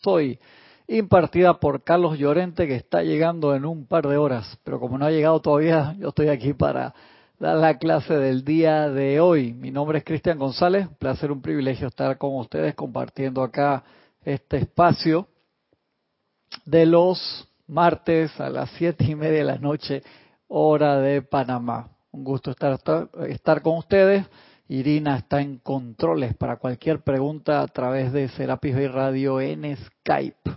Soy, impartida por Carlos Llorente, que está llegando en un par de horas. Pero como no ha llegado todavía, yo estoy aquí para dar la clase del día de hoy. Mi nombre es Cristian González, un placer, un privilegio estar con ustedes compartiendo acá este espacio de los martes a las siete y media de la noche, hora de Panamá. Un gusto estar, estar con ustedes. Irina está en controles para cualquier pregunta a través de Serapis Bay Radio en Skype.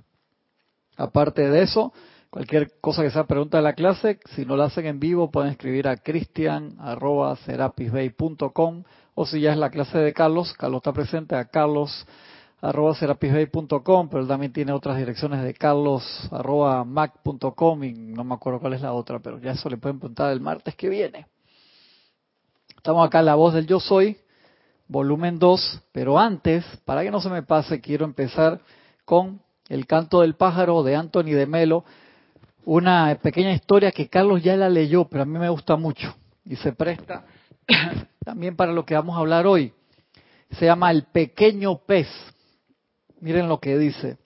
Aparte de eso, cualquier cosa que sea pregunta de la clase, si no la hacen en vivo, pueden escribir a cristian.serapisbay.com o si ya es la clase de Carlos, Carlos está presente a carlos arroba serapisbay.com, pero él también tiene otras direcciones de carlos arroba mac.com y no me acuerdo cuál es la otra, pero ya eso le pueden preguntar el martes que viene. Estamos acá en La Voz del Yo Soy, volumen 2, pero antes, para que no se me pase, quiero empezar con El canto del pájaro de Anthony de Melo, una pequeña historia que Carlos ya la leyó, pero a mí me gusta mucho y se presta también para lo que vamos a hablar hoy. Se llama El pequeño pez. Miren lo que dice.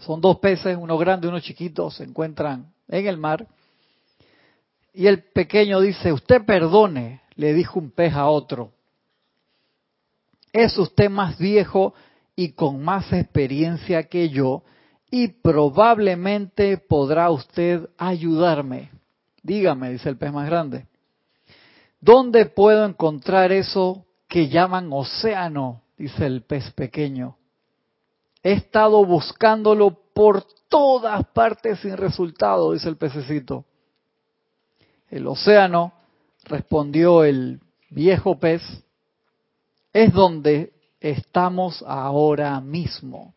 Son dos peces, uno grande y uno chiquito, se encuentran en el mar. Y el pequeño dice, usted perdone, le dijo un pez a otro. Es usted más viejo y con más experiencia que yo y probablemente podrá usted ayudarme. Dígame, dice el pez más grande. ¿Dónde puedo encontrar eso que llaman océano? dice el pez pequeño. He estado buscándolo por todas partes sin resultado, dice el pececito. El océano respondió el viejo pez, es donde estamos ahora mismo.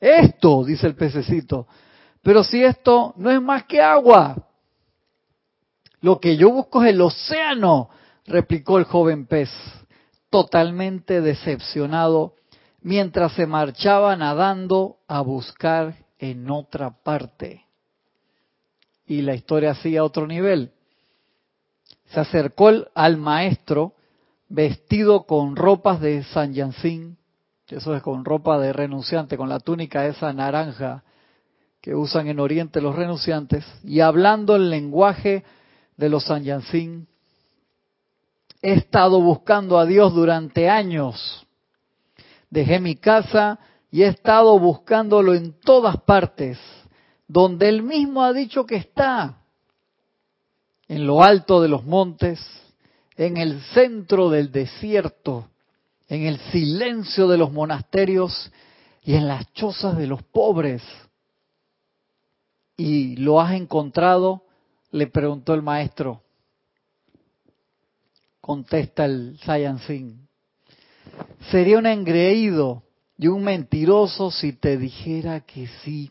Esto, dice el pececito, pero si esto no es más que agua, lo que yo busco es el océano, replicó el joven pez, totalmente decepcionado, mientras se marchaba nadando a buscar en otra parte. Y la historia sigue a otro nivel se acercó al maestro vestido con ropas de San Yancín, eso es con ropa de renunciante, con la túnica esa naranja que usan en Oriente los renunciantes, y hablando el lenguaje de los San Yancín, he estado buscando a Dios durante años. Dejé mi casa y he estado buscándolo en todas partes, donde Él mismo ha dicho que está en lo alto de los montes, en el centro del desierto, en el silencio de los monasterios y en las chozas de los pobres. ¿Y lo has encontrado? le preguntó el maestro. Contesta el Sayansin. Sería un engreído y un mentiroso si te dijera que sí.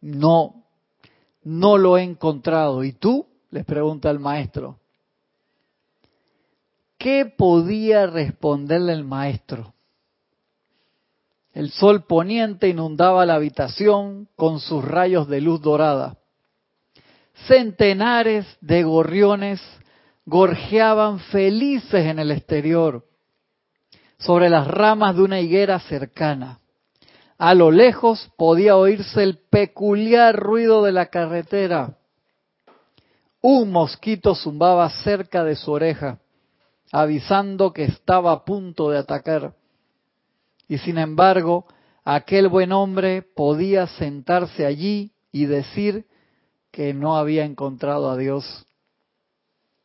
No, no lo he encontrado. ¿Y tú? Les pregunta el maestro. ¿Qué podía responderle el maestro? El sol poniente inundaba la habitación con sus rayos de luz dorada. Centenares de gorriones gorjeaban felices en el exterior, sobre las ramas de una higuera cercana. A lo lejos podía oírse el peculiar ruido de la carretera un mosquito zumbaba cerca de su oreja, avisando que estaba a punto de atacar. Y sin embargo, aquel buen hombre podía sentarse allí y decir que no había encontrado a Dios,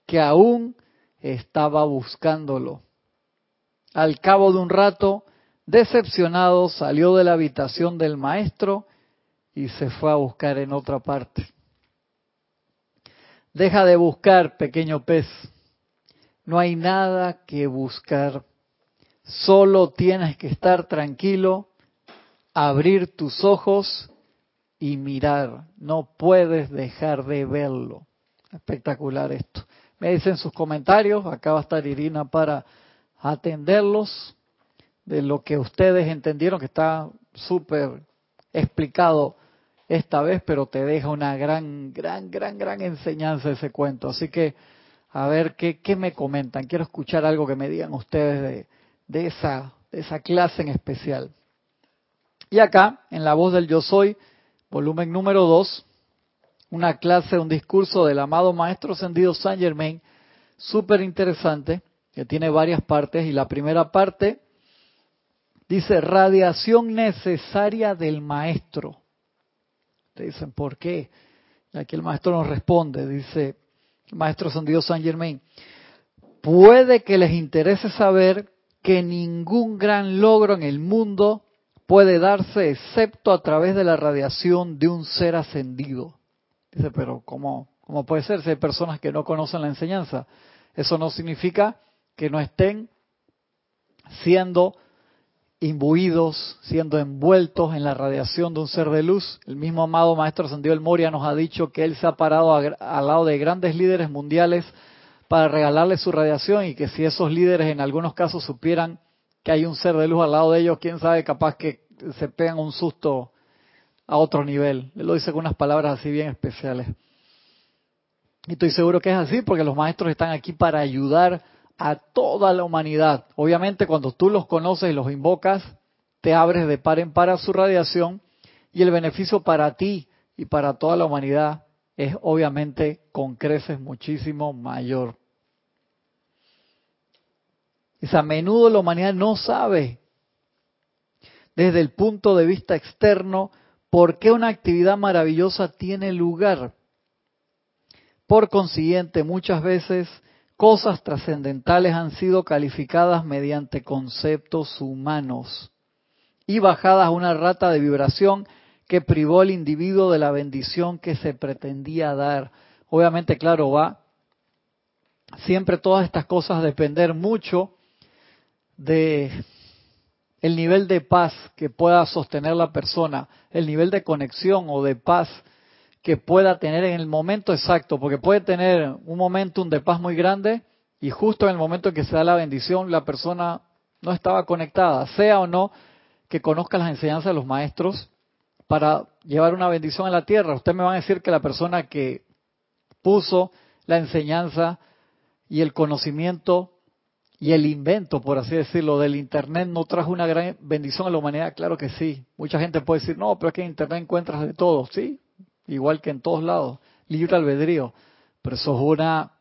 que aún estaba buscándolo. Al cabo de un rato, decepcionado, salió de la habitación del maestro y se fue a buscar en otra parte. Deja de buscar, pequeño pez. No hay nada que buscar. Solo tienes que estar tranquilo, abrir tus ojos y mirar. No puedes dejar de verlo. Espectacular esto. Me dicen sus comentarios. Acá va a estar Irina para atenderlos de lo que ustedes entendieron, que está súper explicado esta vez, pero te deja una gran, gran, gran, gran enseñanza ese cuento. Así que, a ver, ¿qué, qué me comentan? Quiero escuchar algo que me digan ustedes de, esa clase en especial. Y acá, en La Voz del Yo Soy, volumen número 2, una clase, un discurso del amado Maestro Ascendido Saint Germain, súper interesante, que tiene varias partes. Y la primera parte dice, radiación necesaria del Maestro. Te dicen, ¿por qué? Y aquí el Maestro nos responde, dice Maestro Ascendido Saint Germain, puede que les interese saber que ningún gran logro en el mundo puede darse excepto a través de la radiación de un ser ascendido. Dice, pero ¿cómo, cómo puede ser si hay personas que no conocen la enseñanza? Eso no significa que no estén siendo imbuidos, siendo envueltos en la radiación de un ser de luz. El mismo amado Maestro Ascendido El Moria nos ha dicho que él se ha parado al lado de grandes líderes mundiales para regalarles su radiación y que si esos líderes en algunos casos supieran que hay un ser de luz al lado de ellos, quién sabe, capaz que se pegan un susto a otro nivel. Él lo dice con unas palabras así bien especiales. Y estoy seguro que es así porque los maestros están aquí para ayudar a toda la humanidad. Obviamente cuando tú los conoces y los invocas, te abres de par en par a su radiación y el beneficio para ti y para toda la humanidad es obviamente con creces muchísimo mayor. Es a menudo la humanidad no sabe desde el punto de vista externo por qué una actividad maravillosa tiene lugar. Por consiguiente, muchas veces cosas trascendentales han sido calificadas mediante conceptos humanos y bajadas a una rata de vibración que privó al individuo de la bendición que se pretendía dar. Obviamente, claro, va siempre todas estas cosas depender mucho de el nivel de paz que pueda sostener la persona, el nivel de conexión o de paz que pueda tener en el momento exacto, porque puede tener un momentum de paz muy grande y justo en el momento en que se da la bendición la persona no estaba conectada, sea o no que conozca las enseñanzas de los maestros para llevar una bendición a la tierra. Usted me va a decir que la persona que puso la enseñanza y el conocimiento y el invento, por así decirlo, del Internet no trajo una gran bendición a la humanidad. Claro que sí. Mucha gente puede decir, no, pero es que en Internet encuentras de todo. Sí, igual que en todos lados, libre albedrío, pero eso es una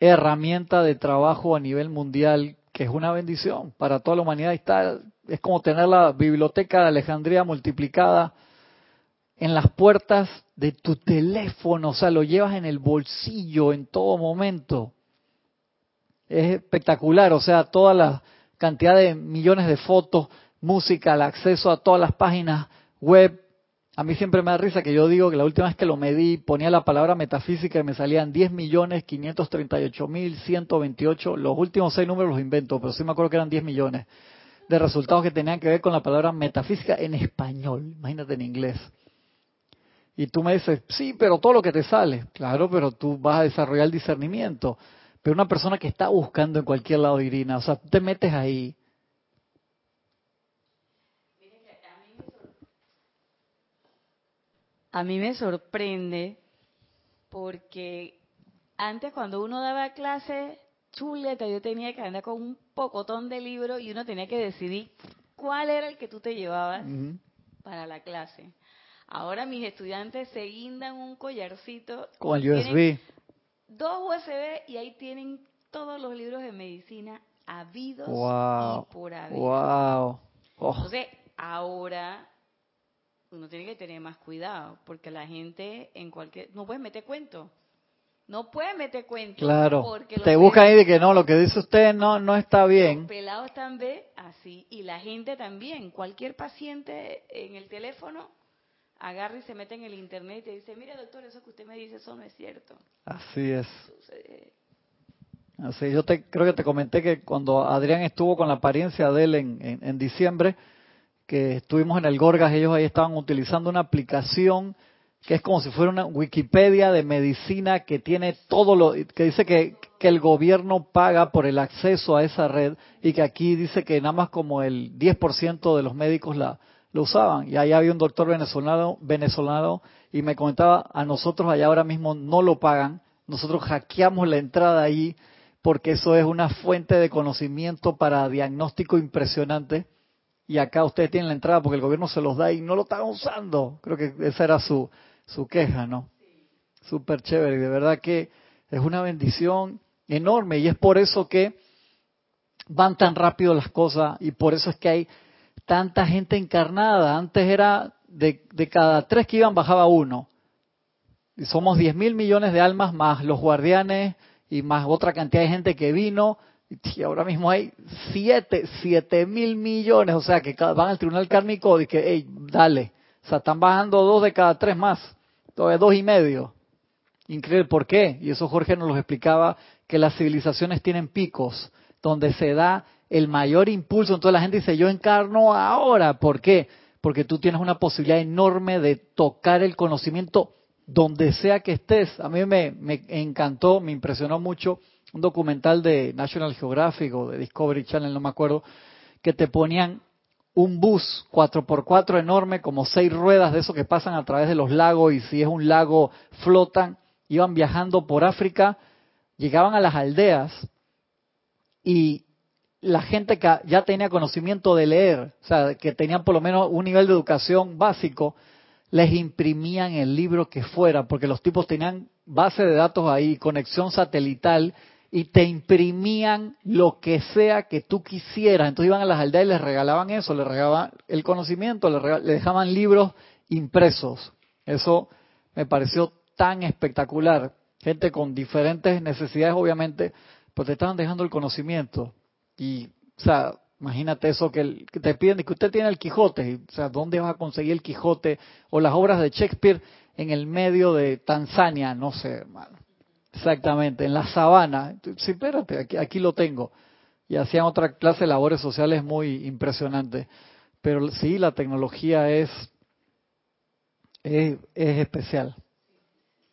herramienta de trabajo a nivel mundial que es una bendición para toda la humanidad. Está, es como tener la biblioteca de Alejandría multiplicada en las puertas de tu teléfono, o sea, lo llevas en el bolsillo en todo momento. Es espectacular, o sea, toda la cantidad de millones de fotos, música, el acceso a todas las páginas web, a mí siempre me da risa que yo digo que la última vez que lo medí ponía la palabra metafísica y me salían 10 millones 538 mil 128. Los últimos seis números los invento, pero sí me acuerdo que eran 10 millones de resultados que tenían que ver con la palabra metafísica en español. Imagínate en inglés. Y tú me dices, sí, pero todo lo que te sale. Claro, pero tú vas a desarrollar el discernimiento. Pero una persona que está buscando en cualquier lado, Irina, o sea, te metes ahí a mí me sorprende porque antes cuando uno daba clase chuleta, yo tenía que andar con un pocotón de libros y uno tenía que decidir cuál era el que tú te llevabas para la clase. Ahora mis estudiantes se guindan un collarcito. Con el USB. Dos USB y ahí tienen todos los libros de medicina habidos y por haber. Wow. Entonces, ahora uno tiene que tener más cuidado, porque la gente en cualquier... No puede meter cuento. No puede meter cuento. Claro. Porque Te busca ahí de que no, lo que dice usted no no está bien. Los pelados también así. Y la gente también. Cualquier paciente en el teléfono agarra y se mete en el internet y te dice, mire doctor, eso que usted me dice, eso no es cierto. Así es. Así, yo te, creo que te comenté que cuando Adrián estuvo con la apariencia de él en, en diciembre, que estuvimos en el Gorgas, ellos ahí estaban utilizando una aplicación que es como si fuera una Wikipedia de medicina que tiene todo lo que dice que, que el gobierno paga por el acceso a esa red y que aquí dice que nada más como el 10% de los médicos la lo usaban. Y ahí había un doctor venezolano venezolano y me comentaba a nosotros allá ahora mismo no lo pagan nosotros hackeamos la entrada ahí porque eso es una fuente de conocimiento para diagnóstico impresionante y acá ustedes tienen la entrada porque el gobierno se los da y no lo están usando. Creo que esa era su, su queja, ¿no? Súper chévere, y de verdad que es una bendición enorme y es por eso que van tan rápido las cosas y por eso es que hay tanta gente encarnada. Antes era de, de cada tres que iban bajaba uno. Y somos 10 mil millones de almas más los guardianes y más otra cantidad de gente que vino. Y ahora mismo hay 7, 7 mil millones. O sea, que van al tribunal kármico y que, hey, dale. O sea, están bajando dos de cada tres más. Todavía dos y medio. Increíble, ¿por qué? Y eso Jorge nos lo explicaba, que las civilizaciones tienen picos, donde se da el mayor impulso. Entonces la gente dice, yo encarno ahora. ¿Por qué? Porque tú tienes una posibilidad enorme de tocar el conocimiento donde sea que estés. A mí me, encantó, me impresionó mucho un documental de National Geographic o de Discovery Channel, no me acuerdo, que te ponían un bus 4x4 enorme, como seis ruedas de esos que pasan a través de los lagos y si es un lago flotan, iban viajando por África, llegaban a las aldeas y la gente que ya tenía conocimiento de leer, o sea, que tenían por lo menos un nivel de educación básico, les imprimían el libro que fuera, porque los tipos tenían base de datos ahí, conexión satelital, y te imprimían lo que sea que tú quisieras. Entonces iban a las aldeas y les regalaban eso, les regalaban el conocimiento, les, dejaban libros impresos. Eso me pareció tan espectacular. Gente con diferentes necesidades, obviamente, pues te estaban dejando el conocimiento. Y, o sea, Imagínate eso que, te piden que usted tiene el Quijote, o sea, ¿dónde vas a conseguir el Quijote? O las obras de Shakespeare en el medio de Tanzania, no sé, hermano. Exactamente, en la sabana. Sí, espérate, aquí, lo tengo. Y hacían otra clase de labores sociales muy impresionantes. Pero sí, la tecnología es, es, especial.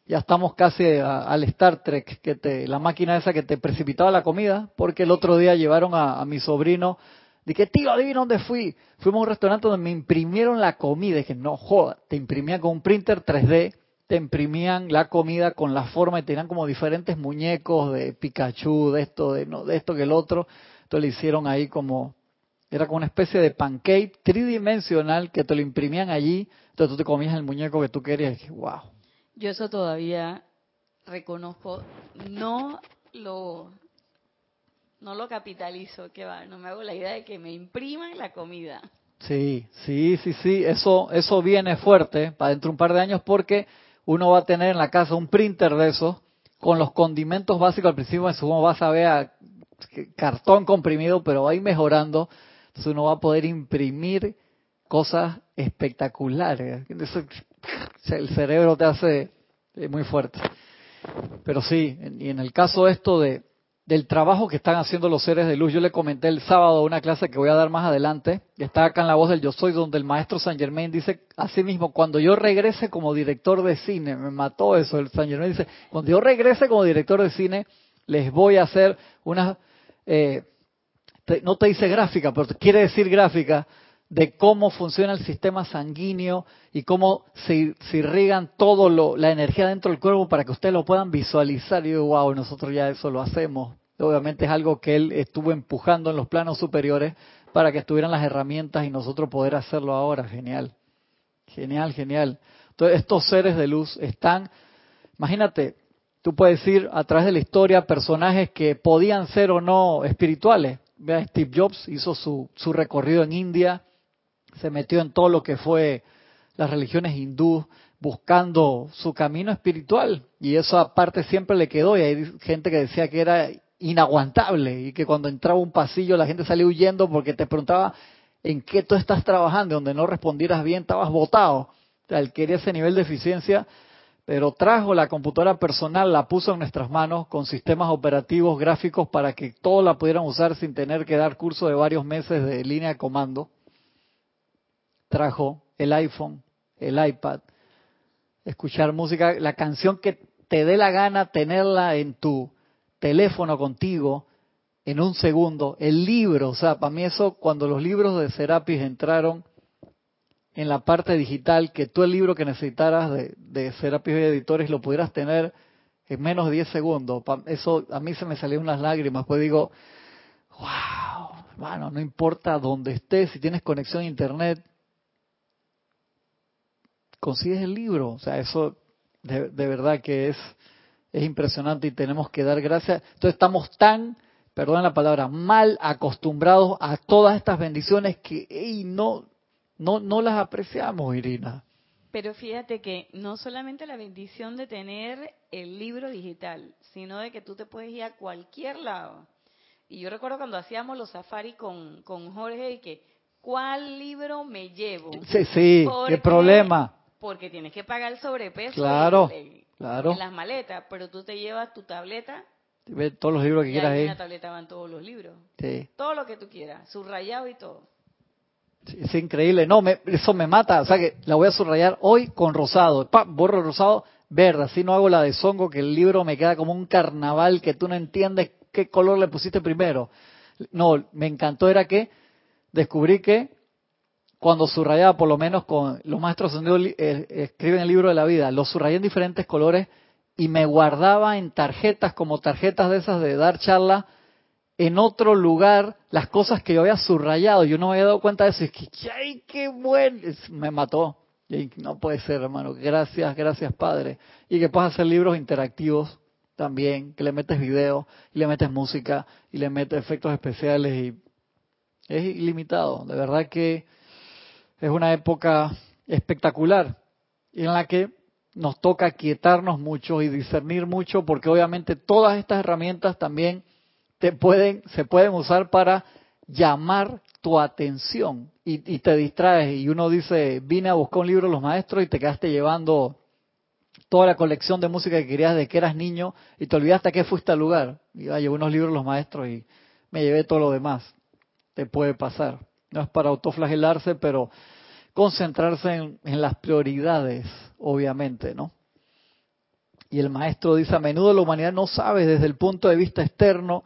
Ya estamos casi al Star Trek, que te, la máquina esa que te precipitaba la comida, porque el otro día llevaron a, a mi sobrino Dije, tío, adivina dónde fui. Fuimos a un restaurante donde me imprimieron la comida. Dije, no joda, te imprimían con un printer 3D, te imprimían la comida con la forma y tenían como diferentes muñecos de Pikachu, de esto, de, no, de esto que el otro. Entonces le hicieron ahí como, era como una especie de pancake tridimensional que te lo imprimían allí. Entonces tú te comías el muñeco que tú querías. Y dije, wow. Yo eso todavía reconozco, no lo no lo capitalizo, que va, no me hago la idea de que me impriman la comida. Sí, sí, sí, sí, eso, eso viene fuerte para dentro de un par de años porque uno va a tener en la casa un printer de esos con los condimentos básicos al principio, en su vas a ver cartón comprimido, pero va a ir mejorando, entonces uno va a poder imprimir cosas espectaculares. el cerebro te hace muy fuerte. Pero sí, y en el caso esto de, del trabajo que están haciendo los seres de luz. Yo le comenté el sábado una clase que voy a dar más adelante, que está acá en la voz del Yo Soy, donde el maestro San Germain dice así mismo, cuando yo regrese como director de cine, me mató eso, el San Germain dice, cuando yo regrese como director de cine, les voy a hacer una, eh, no te dice gráfica, pero quiere decir gráfica, de cómo funciona el sistema sanguíneo y cómo se, irrigan todo lo, la energía dentro del cuerpo para que ustedes lo puedan visualizar. Y yo, wow, nosotros ya eso lo hacemos. Obviamente es algo que él estuvo empujando en los planos superiores para que estuvieran las herramientas y nosotros poder hacerlo ahora. Genial, genial, genial. Entonces estos seres de luz están, imagínate, tú puedes ir a través de la historia personajes que podían ser o no espirituales. Vea, Steve Jobs hizo su, su recorrido en India, se metió en todo lo que fue las religiones hindú, buscando su camino espiritual. Y eso aparte siempre le quedó. Y hay gente que decía que era inaguantable y que cuando entraba un pasillo la gente salía huyendo porque te preguntaba en qué tú estás trabajando, donde no respondieras bien estabas botado. O sea, él quería ese nivel de eficiencia, pero trajo la computadora personal, la puso en nuestras manos con sistemas operativos gráficos para que todos la pudieran usar sin tener que dar curso de varios meses de línea de comando. Trajo el iPhone, el iPad, escuchar música, la canción que te dé la gana tenerla en tu teléfono contigo en un segundo, el libro, o sea, para mí eso, cuando los libros de Serapis entraron en la parte digital, que tú el libro que necesitaras de, de Serapis Editores lo pudieras tener en menos de 10 segundos, eso a mí se me salieron unas lágrimas, pues digo, wow, Hermano, no importa dónde estés, si tienes conexión a internet, consigues el libro. O sea, eso de, verdad que es, es impresionante y tenemos que dar gracias. Entonces estamos tan, perdón la palabra, mal acostumbrados a todas estas bendiciones que no, no, no las apreciamos, Irina. Pero fíjate que no solamente la bendición de tener el libro digital, sino de que tú te puedes ir a cualquier lado. Y yo recuerdo cuando hacíamos los safari con, con Jorge y que, ¿cuál libro me llevo? Sí, sí, qué problema. Porque tienes que pagar el sobrepeso claro, claro. en las maletas, pero tú te llevas tu tableta. Ves todos los libros que quieras. En la tableta van todos los libros. Sí. Todo lo que tú quieras, subrayado y todo. Es increíble. No, me, eso me mata. O sea que la voy a subrayar hoy con rosado. Pa, borro rosado, verde. Así no hago la de zongo, que el libro me queda como un carnaval que tú no entiendes qué color le pusiste primero. No, me encantó era que descubrí que cuando subrayaba, por lo menos con los maestros eh, escriben el libro de la vida, lo subrayé en diferentes colores y me guardaba en tarjetas como tarjetas de esas de dar charla en otro lugar las cosas que yo había subrayado. Yo no me había dado cuenta de eso. Y es que, ¡ay, qué bueno! Me mató. Y no puede ser, hermano. Gracias, gracias, Padre. Y que puedas hacer libros interactivos también, que le metes video, y le metes música, y le metes efectos especiales. y Es ilimitado. De verdad que es una época espectacular en la que nos toca quietarnos mucho y discernir mucho, porque obviamente todas estas herramientas también te pueden, se pueden usar para llamar tu atención y, te distraes y uno dice, vine a buscar un libro de los maestros y te quedaste llevando toda la colección de música que querías de que eras niño y te olvidaste que fuiste al lugar. Y ah, llevé unos libros de los maestros y me llevé todo lo demás. Te puede pasar. No es para autoflagelarse, pero concentrarse en, las prioridades, obviamente, ¿no? Y el maestro dice, a menudo la humanidad no sabe desde el punto de vista externo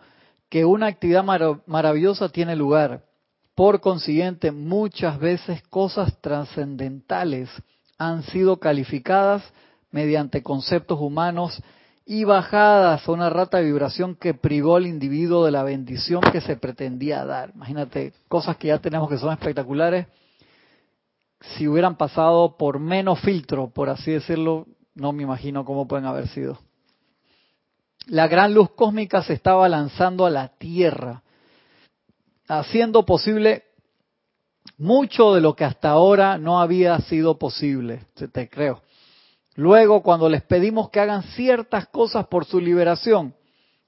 que una actividad maravillosa tiene lugar. Por consiguiente, muchas veces cosas trascendentales han sido calificadas mediante conceptos humanos y bajadas a una rata de vibración que privó al individuo de la bendición que se pretendía dar. Imagínate, cosas que ya tenemos que son espectaculares, si hubieran pasado por menos filtro, por así decirlo, no me imagino cómo pueden haber sido la gran luz cósmica se estaba lanzando a la Tierra, haciendo posible mucho de lo que hasta ahora no había sido posible, te creo. Luego, cuando les pedimos que hagan ciertas cosas por su liberación,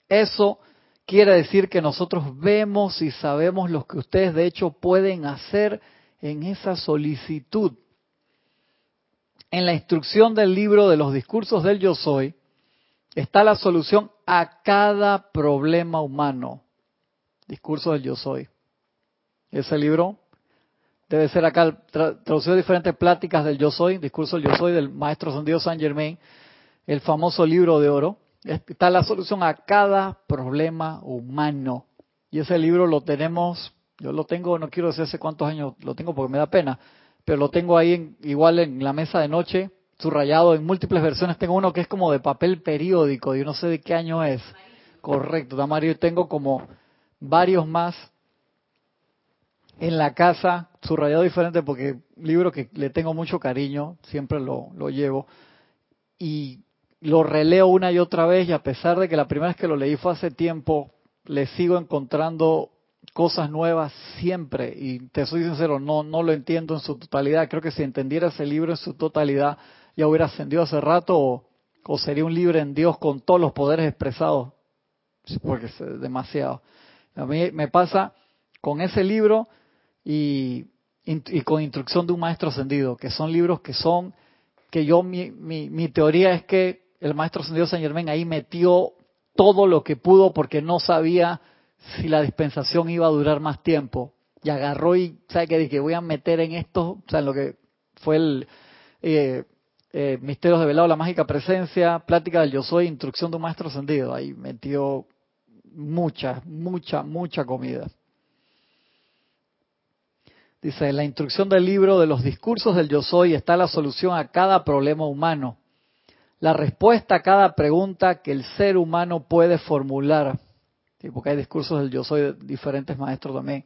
eso quiere decir que nosotros vemos y sabemos lo que ustedes de hecho pueden hacer en esa solicitud. En la instrucción del libro de los discursos del yo soy, está la solución a cada problema humano. Discurso del yo soy. Ese libro debe ser acá traducido diferentes pláticas del yo soy, discurso del yo soy del maestro Sandido San Germain, el famoso libro de oro. Está la solución a cada problema humano. Y ese libro lo tenemos, yo lo tengo, no quiero decir hace cuántos años lo tengo porque me da pena, pero lo tengo ahí igual en la mesa de noche subrayado en múltiples versiones. Tengo uno que es como de papel periódico, yo no sé de qué año es. Correcto, Damario. Tengo como varios más en la casa, subrayado diferente porque libro que le tengo mucho cariño, siempre lo, lo llevo. Y lo releo una y otra vez y a pesar de que la primera vez que lo leí fue hace tiempo, le sigo encontrando cosas nuevas siempre y te soy sincero, no, no lo entiendo en su totalidad. Creo que si entendiera ese libro en su totalidad, ya hubiera ascendido hace rato o, sería un libre en Dios con todos los poderes expresados, porque es demasiado. A mí me pasa con ese libro y, con Instrucción de un Maestro Ascendido, que son libros que son, que yo, mi, mi, mi teoría es que el Maestro Ascendido San Germán ahí metió todo lo que pudo porque no sabía si la dispensación iba a durar más tiempo. Y agarró y, ¿sabe qué? Dije, voy a meter en esto, o sea, en lo que fue el, eh, eh, Misterios de Velado, la mágica presencia, Plática del Yo Soy, Instrucción de un Maestro Ascendido. Ahí metió mucha, mucha, mucha comida. Dice, en la instrucción del libro de los discursos del Yo Soy está la solución a cada problema humano, la respuesta a cada pregunta que el ser humano puede formular. porque hay discursos del yo soy de diferentes maestros también.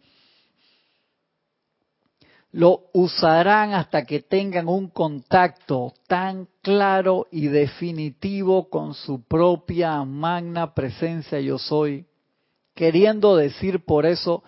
Lo usarán hasta que tengan un contacto tan claro y definitivo con su propia magna presencia yo soy, queriendo decir por eso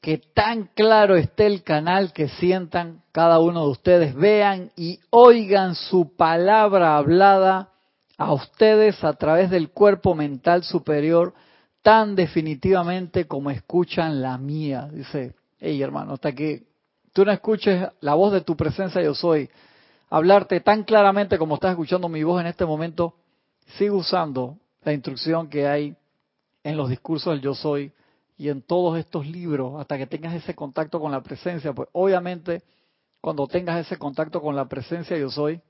que tan claro esté el canal que sientan cada uno de ustedes, vean y oigan su palabra hablada a ustedes a través del cuerpo mental superior tan definitivamente como escuchan la mía. Dice, hey hermano, hasta que tú no escuches la voz de tu presencia yo soy, hablarte tan claramente como estás escuchando mi voz en este momento, sigue usando la instrucción que hay en los discursos del yo soy y en todos estos libros hasta que tengas ese contacto con la presencia, pues obviamente cuando tengas ese contacto con la presencia yo soy,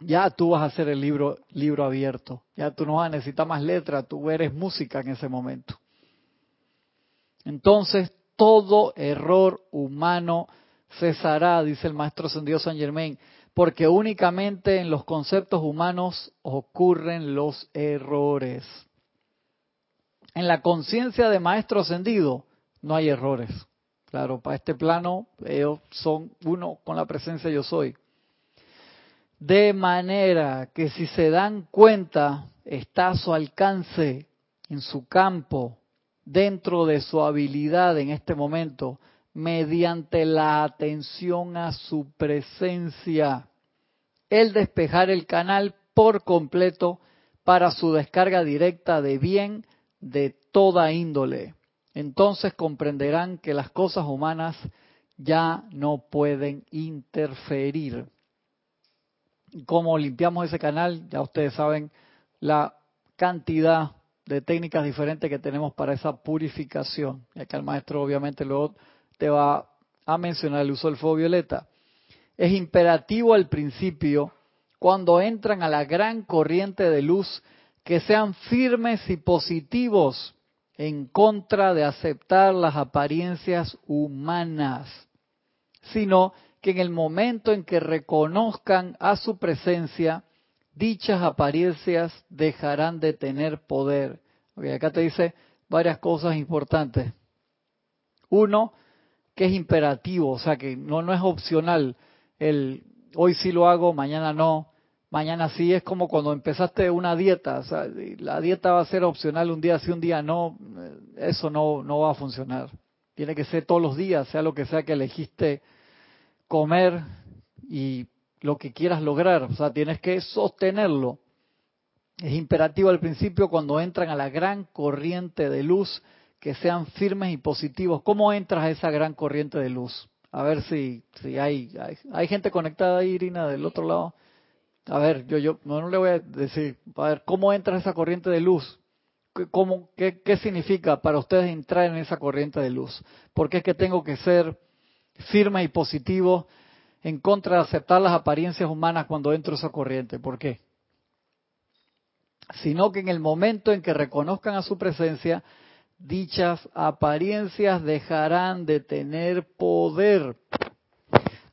ya tú vas a hacer el libro, abierto. Ya tú no vas a necesitar más letras, tú eres música en ese momento. Entonces, todo error humano cesará, dice el maestro ascendido San Germain, porque únicamente en los conceptos humanos ocurren los errores. En la conciencia de maestro ascendido no hay errores. Claro, para este plano ellos son uno con la presencia yo soy. De manera que si se dan cuenta, está a su alcance, en su campo, dentro de su habilidad en este momento, mediante la atención a su presencia, el despejar el canal por completo para su descarga directa de bien de toda índole. Entonces comprenderán que las cosas humanas ya no pueden interferir cómo limpiamos ese canal, ya ustedes saben la cantidad de técnicas diferentes que tenemos para esa purificación. Y acá el maestro obviamente luego te va a mencionar el uso del fuego violeta. Es imperativo al principio, cuando entran a la gran corriente de luz, que sean firmes y positivos en contra de aceptar las apariencias humanas, sino que en el momento en que reconozcan a su presencia, dichas apariencias dejarán de tener poder. acá te dice varias cosas importantes. Uno, que es imperativo, o sea que no, no es opcional. El hoy sí lo hago, mañana no, mañana sí es como cuando empezaste una dieta. O sea, la dieta va a ser opcional un día sí, un día no. Eso no, no va a funcionar. Tiene que ser todos los días, sea lo que sea que elegiste comer y lo que quieras lograr, o sea, tienes que sostenerlo. Es imperativo al principio cuando entran a la gran corriente de luz que sean firmes y positivos. ¿Cómo entras a esa gran corriente de luz? A ver si, si hay, hay, gente conectada ahí, Irina, del otro lado. A ver, yo, yo no, le voy a decir, a ver, ¿cómo entras a esa corriente de luz? ¿Cómo, qué, ¿Qué significa para ustedes entrar en esa corriente de luz? ¿Por qué es que tengo que ser firme y positivo en contra de aceptar las apariencias humanas cuando entro esa corriente. ¿Por qué? Sino que en el momento en que reconozcan a su presencia, dichas apariencias dejarán de tener poder.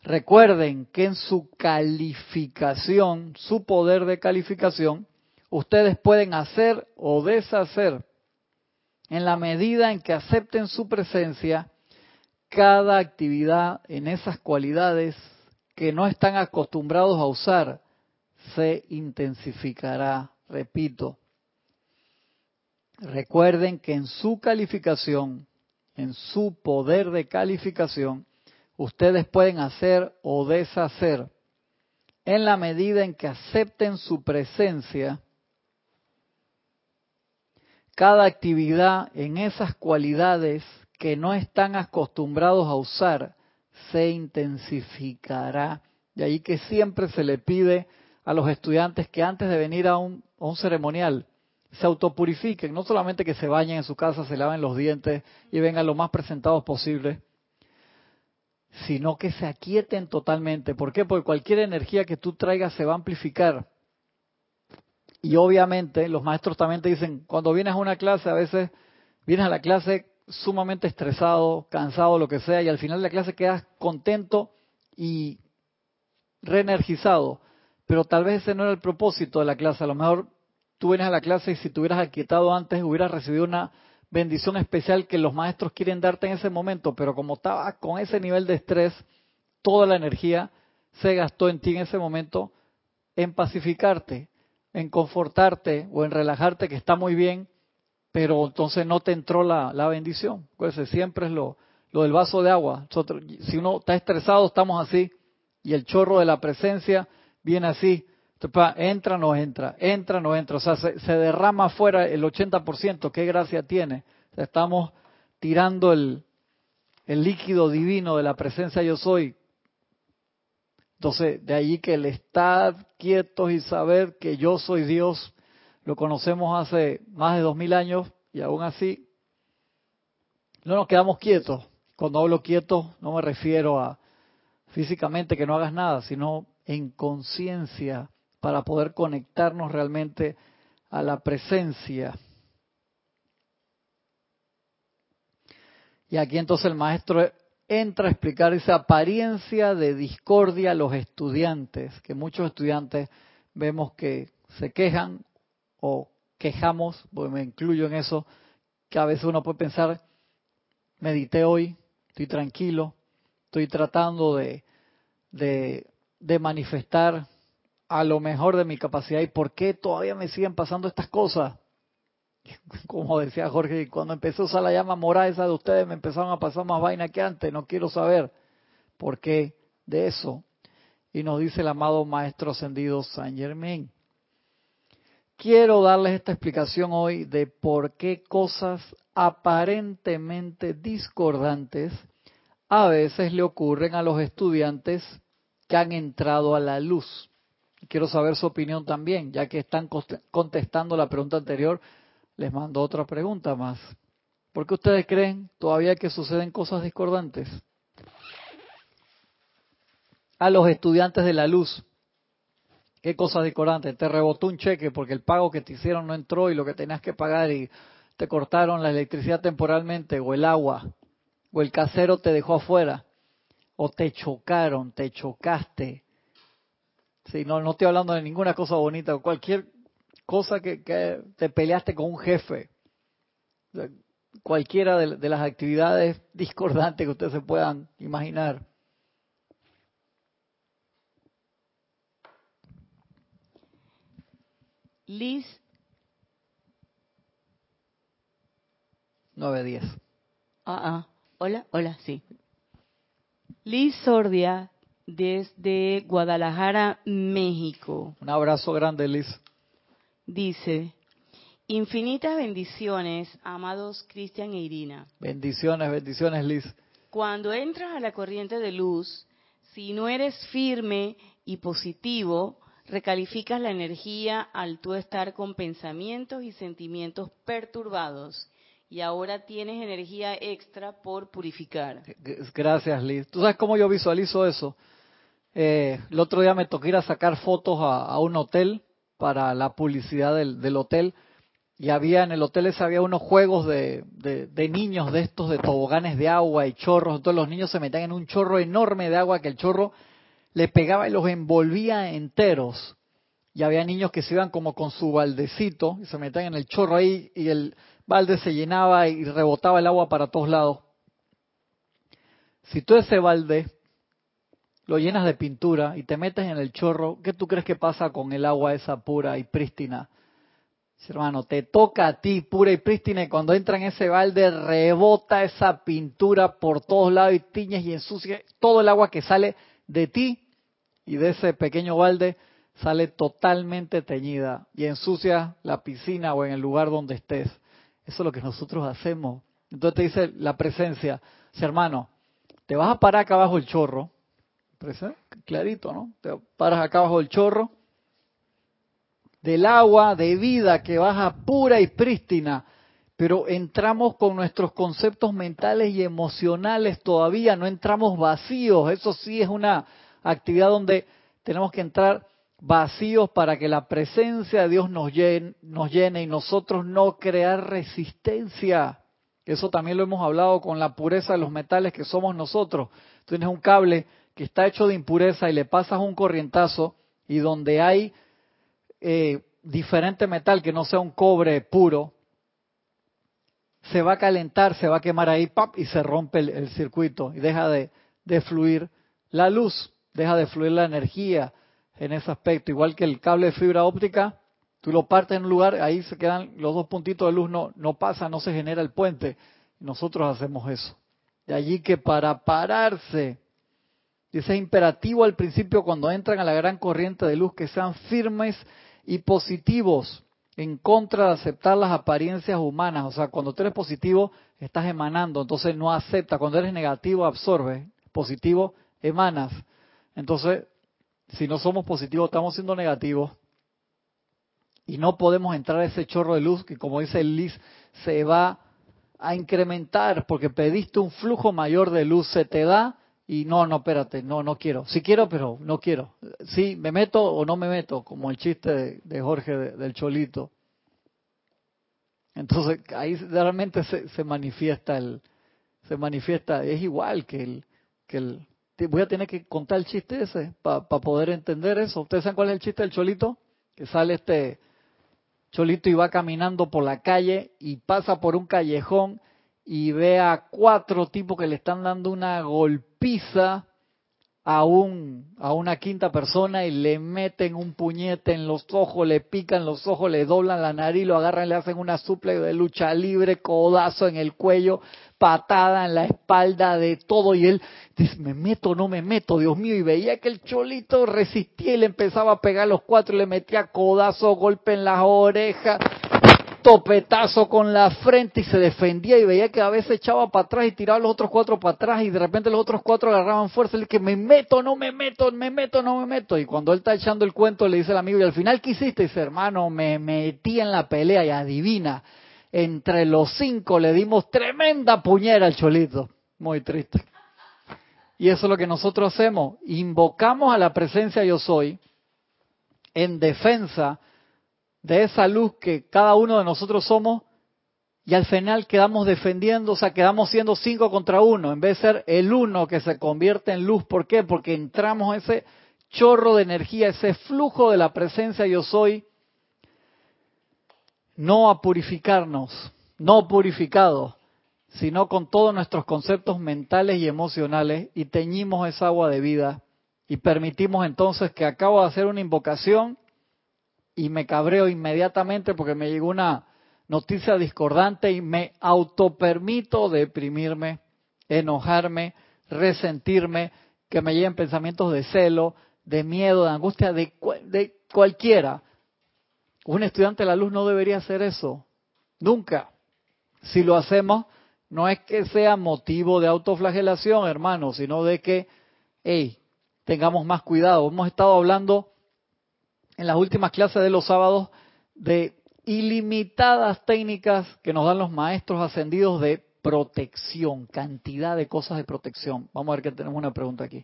Recuerden que en su calificación, su poder de calificación, ustedes pueden hacer o deshacer en la medida en que acepten su presencia cada actividad en esas cualidades que no están acostumbrados a usar se intensificará. Repito, recuerden que en su calificación, en su poder de calificación, ustedes pueden hacer o deshacer en la medida en que acepten su presencia cada actividad en esas cualidades que no están acostumbrados a usar se intensificará. De ahí que siempre se le pide a los estudiantes que antes de venir a un, ceremonial se autopurifiquen, no solamente que se bañen en su casa, se laven los dientes y vengan lo más presentados posible, sino que se aquieten totalmente. ¿Por qué? Porque cualquier energía que tú traigas se va a amplificar. Y obviamente los maestros también te dicen, cuando vienes a una clase, a veces vienes a la clase sumamente estresado, cansado, lo que sea, y al final de la clase quedas contento y reenergizado. Pero tal vez ese no era el propósito de la clase. A lo mejor tú vienes a la clase y si te hubieras aquietado antes, hubieras recibido una bendición especial que los maestros quieren darte en ese momento, pero como estaba con ese nivel de estrés, toda la energía se gastó en ti en ese momento en pacificarte, en confortarte o en relajarte, que está muy bien, pero entonces no te entró la, la bendición. Pues siempre es lo, lo del vaso de agua. si uno está estresado, estamos así, y el chorro de la presencia viene así. Entra, no entra, entra, no entra. O sea, se, derrama afuera el 80%. ¿Qué gracia tiene? estamos tirando el, el líquido divino de la presencia yo soy. Entonces, de allí que el estar quietos y saber que yo soy Dios, lo conocemos hace más de dos mil años y aún así no nos quedamos quietos. Cuando hablo quieto no me refiero a físicamente que no hagas nada, sino en conciencia para poder conectarnos realmente a la presencia. Y aquí entonces el maestro entra a explicar esa apariencia de discordia a los estudiantes, que muchos estudiantes vemos que se quejan o quejamos, porque me incluyo en eso, que a veces uno puede pensar, medité hoy, estoy tranquilo, estoy tratando de, de, manifestar a lo mejor de mi capacidad y por qué todavía me siguen pasando estas cosas. Como decía Jorge, cuando empecé a usar la llama morada esa de ustedes me empezaron a pasar más vaina que antes, no quiero saber por qué de eso. Y nos dice el amado Maestro Ascendido San Germain. Quiero darles esta explicación hoy de por qué cosas aparentemente discordantes a veces le ocurren a los estudiantes que han entrado a la luz. Quiero saber su opinión también, ya que están contestando la pregunta anterior, les mando otra pregunta más. ¿Por qué ustedes creen todavía que suceden cosas discordantes? A los estudiantes de la luz. ¿Qué cosas discordantes? Te rebotó un cheque porque el pago que te hicieron no entró y lo que tenías que pagar y te cortaron la electricidad temporalmente o el agua o el casero te dejó afuera o te chocaron, te chocaste. Sí, no, no estoy hablando de ninguna cosa bonita, cualquier cosa que, te peleaste con un jefe, cualquiera de, de las actividades discordantes que ustedes se puedan imaginar. Liz 910. Ah, ah. Hola, hola, sí. Liz Sordia, desde Guadalajara, México. Un abrazo grande, Liz. Dice, infinitas bendiciones, amados Cristian e Irina. Bendiciones, bendiciones, Liz. Cuando entras a la corriente de luz, si no eres firme y positivo, recalificas la energía al tú estar con pensamientos y sentimientos perturbados y ahora tienes energía extra por purificar. Gracias, Liz. ¿Tú sabes cómo yo visualizo eso? Eh, el otro día me tocó ir a sacar fotos a, un hotel para la publicidad del, hotel y había en el hotel ese había unos juegos de, niños de estos de toboganes de agua y chorros. Entonces los niños se metían en un chorro enorme de agua que el chorro le pegaba y los envolvía enteros. Y había niños que se iban como con su baldecito y se metían en el chorro ahí y el balde se llenaba y rebotaba el agua para todos lados. Si tú ese balde lo llenas de pintura y te metes en el chorro, ¿qué tú crees que pasa con el agua esa pura y prístina? Hermano, te toca a ti pura y prístina y cuando entra en ese balde rebota esa pintura por todos lados y tiñes y ensucia todo el agua que sale de ti y de ese pequeño balde sale totalmente teñida y ensucia la piscina o en el lugar donde estés. Eso es lo que nosotros hacemos. Entonces te dice la presencia, hermano, te vas a parar acá abajo el chorro, clarito, ¿no? Te paras acá abajo el chorro del agua de vida que baja pura y prístina, pero entramos con nuestros conceptos mentales y emocionales todavía, no entramos vacíos. Eso sí es una actividad donde tenemos que entrar vacíos para que la presencia de Dios nos llene, nos llene y nosotros no crear resistencia. Eso también lo hemos hablado con la pureza de los metales que somos nosotros. Tienes un cable que está hecho de impureza y le pasas un corrientazo y donde hay eh, diferente metal que no sea un cobre puro, se va a calentar, se va a quemar ahí, y se rompe el, circuito y deja de, de, fluir la luz, deja de fluir la energía en ese aspecto. Igual que el cable de fibra óptica, tú lo partes en un lugar, ahí se quedan los dos puntitos de luz, no, no pasa, no se genera el puente. Nosotros hacemos eso. De allí que para pararse, dice es imperativo al principio cuando entran a la gran corriente de luz que sean firmes y positivos en contra de aceptar las apariencias humanas. O sea, cuando tú eres positivo, estás emanando, entonces no acepta. Cuando eres negativo, absorbe. Positivo, emanas. Entonces, si no somos positivos, estamos siendo negativos. Y no podemos entrar a ese chorro de luz que, como dice el Liz, se va a incrementar porque pediste un flujo mayor de luz, se te da y no, no, espérate, no, no quiero. Sí quiero, pero no quiero. Sí, me meto o no me meto, como el chiste de, Jorge del Cholito. Entonces ahí realmente se, se, manifiesta el, se manifiesta, es igual que el, que el, voy a tener que contar el chiste ese para poder entender eso. ¿Ustedes saben cuál es el chiste del Cholito? Que sale este Cholito y va caminando por la calle y pasa por un callejón y ve a cuatro tipos que le están dando una golpiza a, un, a una quinta persona y le meten un puñete en los ojos, le pican los ojos, le doblan la nariz, lo agarran, le hacen una suple de lucha libre, codazo en el cuello, patada en la espalda, de todo. Y él dice, me meto, no me meto, Dios mío. Y veía que el cholito resistía y le empezaba a pegar los cuatro le metía codazo, golpe en las orejas, topetazo con la frente y se defendía y veía que a veces echaba para atrás y tiraba los otros cuatro para atrás y de repente los otros cuatro agarraban fuerza y le que me meto, no me meto, me meto, no me meto. Y cuando él está echando el cuento le dice al amigo, y al final ¿qué hiciste? Dice, hermano, me metí en la pelea y adivina, entre los cinco le dimos tremenda puñera al cholito. Muy triste. Y eso es lo que nosotros hacemos, invocamos a la presencia yo soy en defensa de esa luz que cada uno de nosotros somos y al final quedamos defendiendo, o sea, quedamos siendo cinco contra uno, en vez de ser el uno que se convierte en luz. ¿Por qué? Porque entramos en ese chorro de energía, ese flujo de la presencia yo soy, no a purificarnos, no purificados, sino con todos nuestros conceptos mentales y emocionales y teñimos esa agua de vida y permitimos entonces que acabo de hacer una invocación y me cabreo inmediatamente porque me llegó una noticia discordante y me autopermito deprimirme, enojarme, resentirme, que me lleguen pensamientos de celo, de miedo, de angustia, de, de cualquiera. Un estudiante de la luz no debería hacer eso, nunca. Si lo hacemos, no es que sea motivo de autoflagelación, hermano, sino de que, hey, tengamos más cuidado. Hemos estado hablando en las últimas clases de los sábados de ilimitadas técnicas que nos dan los maestros ascendidos de protección, cantidad de cosas de protección. Vamos a ver que tenemos una pregunta aquí.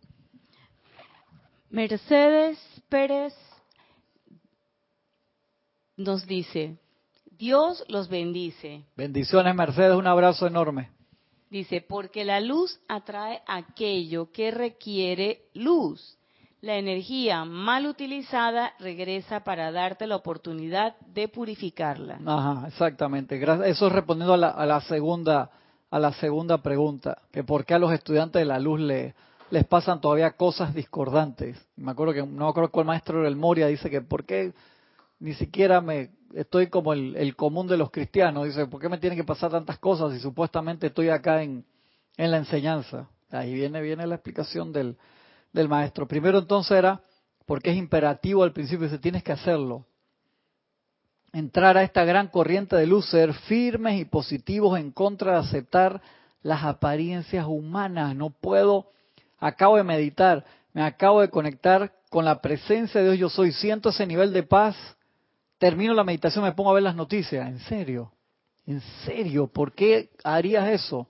Mercedes Pérez nos dice, Dios los bendice. Bendiciones Mercedes, un abrazo enorme. Dice, porque la luz atrae aquello que requiere luz la energía mal utilizada regresa para darte la oportunidad de purificarla. Ajá, exactamente. Eso es respondiendo a la, segunda a la segunda pregunta, que por qué a los estudiantes de la luz le, les pasan todavía cosas discordantes. Me acuerdo que no me acuerdo cuál maestro el Moria dice que por qué ni siquiera me estoy como el, el, común de los cristianos. Dice, ¿por qué me tienen que pasar tantas cosas si supuestamente estoy acá en, en la enseñanza? Ahí viene, viene la explicación del, del maestro. Primero entonces era porque es imperativo al principio, dice, tienes que hacerlo. Entrar a esta gran corriente de luz, ser firmes y positivos en contra de aceptar las apariencias humanas. No puedo, acabo de meditar, me acabo de conectar con la presencia de Dios, yo soy, siento ese nivel de paz, termino la meditación, me pongo a ver las noticias. ¿En serio? ¿En serio? ¿Por qué harías eso?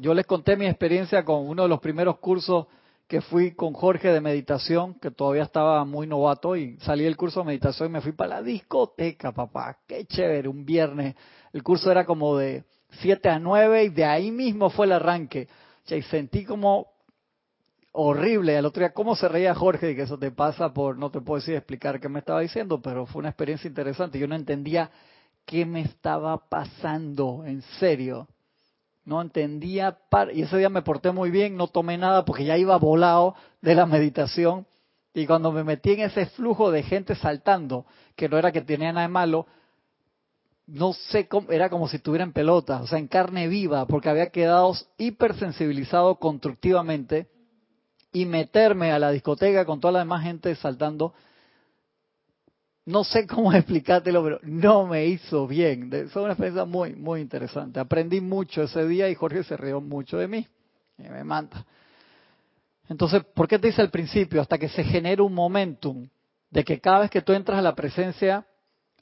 Yo les conté mi experiencia con uno de los primeros cursos que fui con Jorge de meditación, que todavía estaba muy novato, y salí del curso de meditación y me fui para la discoteca, papá. Qué chévere, un viernes. El curso era como de 7 a 9 y de ahí mismo fue el arranque. Y sentí como horrible. El otro día, ¿cómo se reía Jorge? Y que eso te pasa por, no te puedo decir explicar qué me estaba diciendo, pero fue una experiencia interesante. Yo no entendía qué me estaba pasando, en serio. No entendía, y ese día me porté muy bien, no tomé nada porque ya iba volado de la meditación. Y cuando me metí en ese flujo de gente saltando, que no era que tenía nada de malo, no sé cómo, era como si estuviera en pelota, o sea, en carne viva, porque había quedado hipersensibilizado constructivamente y meterme a la discoteca con toda la demás gente saltando, no sé cómo explicártelo, pero no me hizo bien. Fue una experiencia muy, muy interesante. Aprendí mucho ese día y Jorge se rió mucho de mí. Y me manda. Entonces, ¿por qué te dice al principio? Hasta que se genere un momentum de que cada vez que tú entras a la presencia,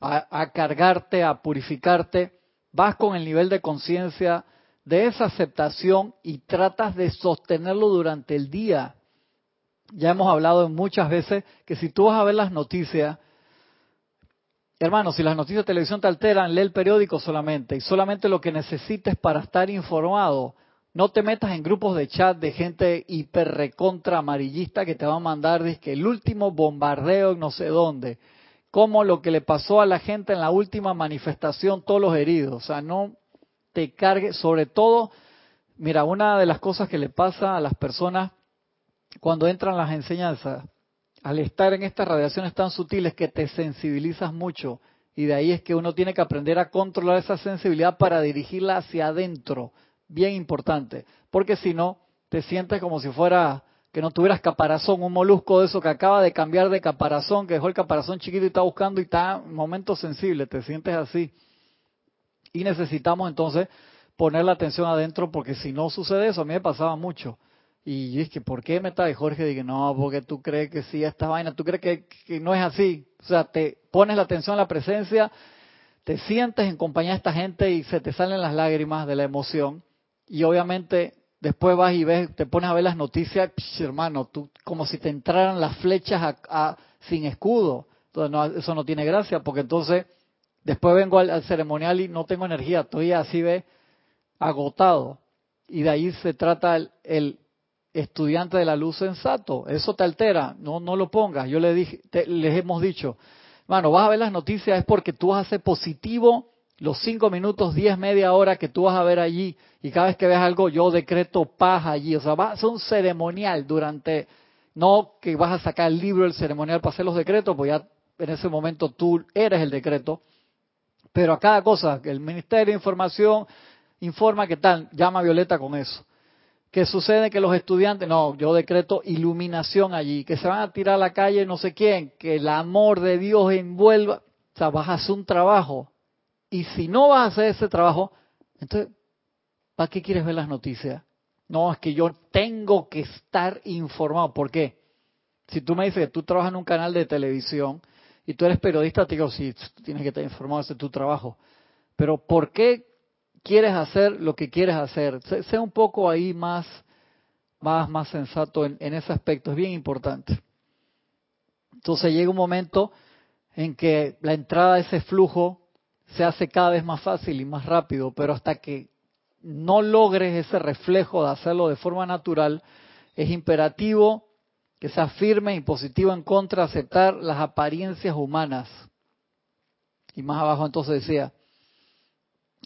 a, cargarte, a purificarte, vas con el nivel de conciencia de esa aceptación y tratas de sostenerlo durante el día. Ya hemos hablado muchas veces que si tú vas a ver las noticias, hermano, si las noticias de televisión te alteran, lee el periódico solamente y solamente lo que necesites para estar informado. No te metas en grupos de chat de gente hiper recontra amarillista que te va a mandar que el último bombardeo en no sé dónde como lo que le pasó a la gente en la última manifestación, todos los heridos. O sea, no te cargues, sobre todo, mira, una de las cosas que le pasa a las personas cuando entran las enseñanzas, al estar en estas radiaciones tan sutiles que te sensibilizas mucho, y de ahí es que uno tiene que aprender a controlar esa sensibilidad para dirigirla hacia adentro, bien importante, porque si no, te sientes como si fuera que no tuvieras caparazón, un molusco de eso que acaba de cambiar de caparazón, que dejó el caparazón chiquito y está buscando y está en momento sensible, te sientes así. Y necesitamos entonces poner la atención adentro porque si no sucede eso, a mí me pasaba mucho. Y yo dije, ¿por qué me está? Y Jorge dije, no, porque tú crees que sí, esta vaina, tú crees que, no es así. O sea, te pones la atención a la presencia, te sientes en compañía de esta gente y se te salen las lágrimas de la emoción. Y obviamente Después vas y ves, te pones a ver las noticias, hermano, tú como si te entraran las flechas sin escudo. Entonces eso no tiene gracia, porque entonces después vengo al, ceremonial y no tengo energía, estoy así ve agotado. Y de ahí se trata el, estudiante de la luz sensato. Eso te altera, no no lo pongas. Yo le dije, les hemos dicho, hermano, vas a ver las noticias es porque tú vas a ser positivo los cinco minutos, diez, media hora que tú vas a ver allí y cada vez que ves algo yo decreto paz allí. O sea, va a ser un ceremonial durante, no que vas a sacar el libro del ceremonial para hacer los decretos, pues ya en ese momento tú eres el decreto. Pero a cada cosa, el Ministerio de Información informa que tal, llama Violeta con eso. Que sucede que los estudiantes, no, yo decreto iluminación allí, que se van a tirar a la calle no sé quién, que el amor de Dios envuelva, o sea, vas a hacer un trabajo y si no vas a hacer ese trabajo, entonces, ¿para qué quieres ver las noticias? No, es que yo tengo que estar informado. ¿Por qué? Si tú me dices que tú trabajas en un canal de televisión y tú eres periodista, te digo, sí, tienes que estar informado, ese tu trabajo. Pero ¿por qué quieres hacer lo que quieres hacer? Sea un poco ahí más, más, más sensato en, en ese aspecto, es bien importante. Entonces llega un momento en que la entrada de ese flujo se hace cada vez más fácil y más rápido, pero hasta que no logres ese reflejo de hacerlo de forma natural, es imperativo que seas firme y positivo en contra de aceptar las apariencias humanas. Y más abajo entonces decía,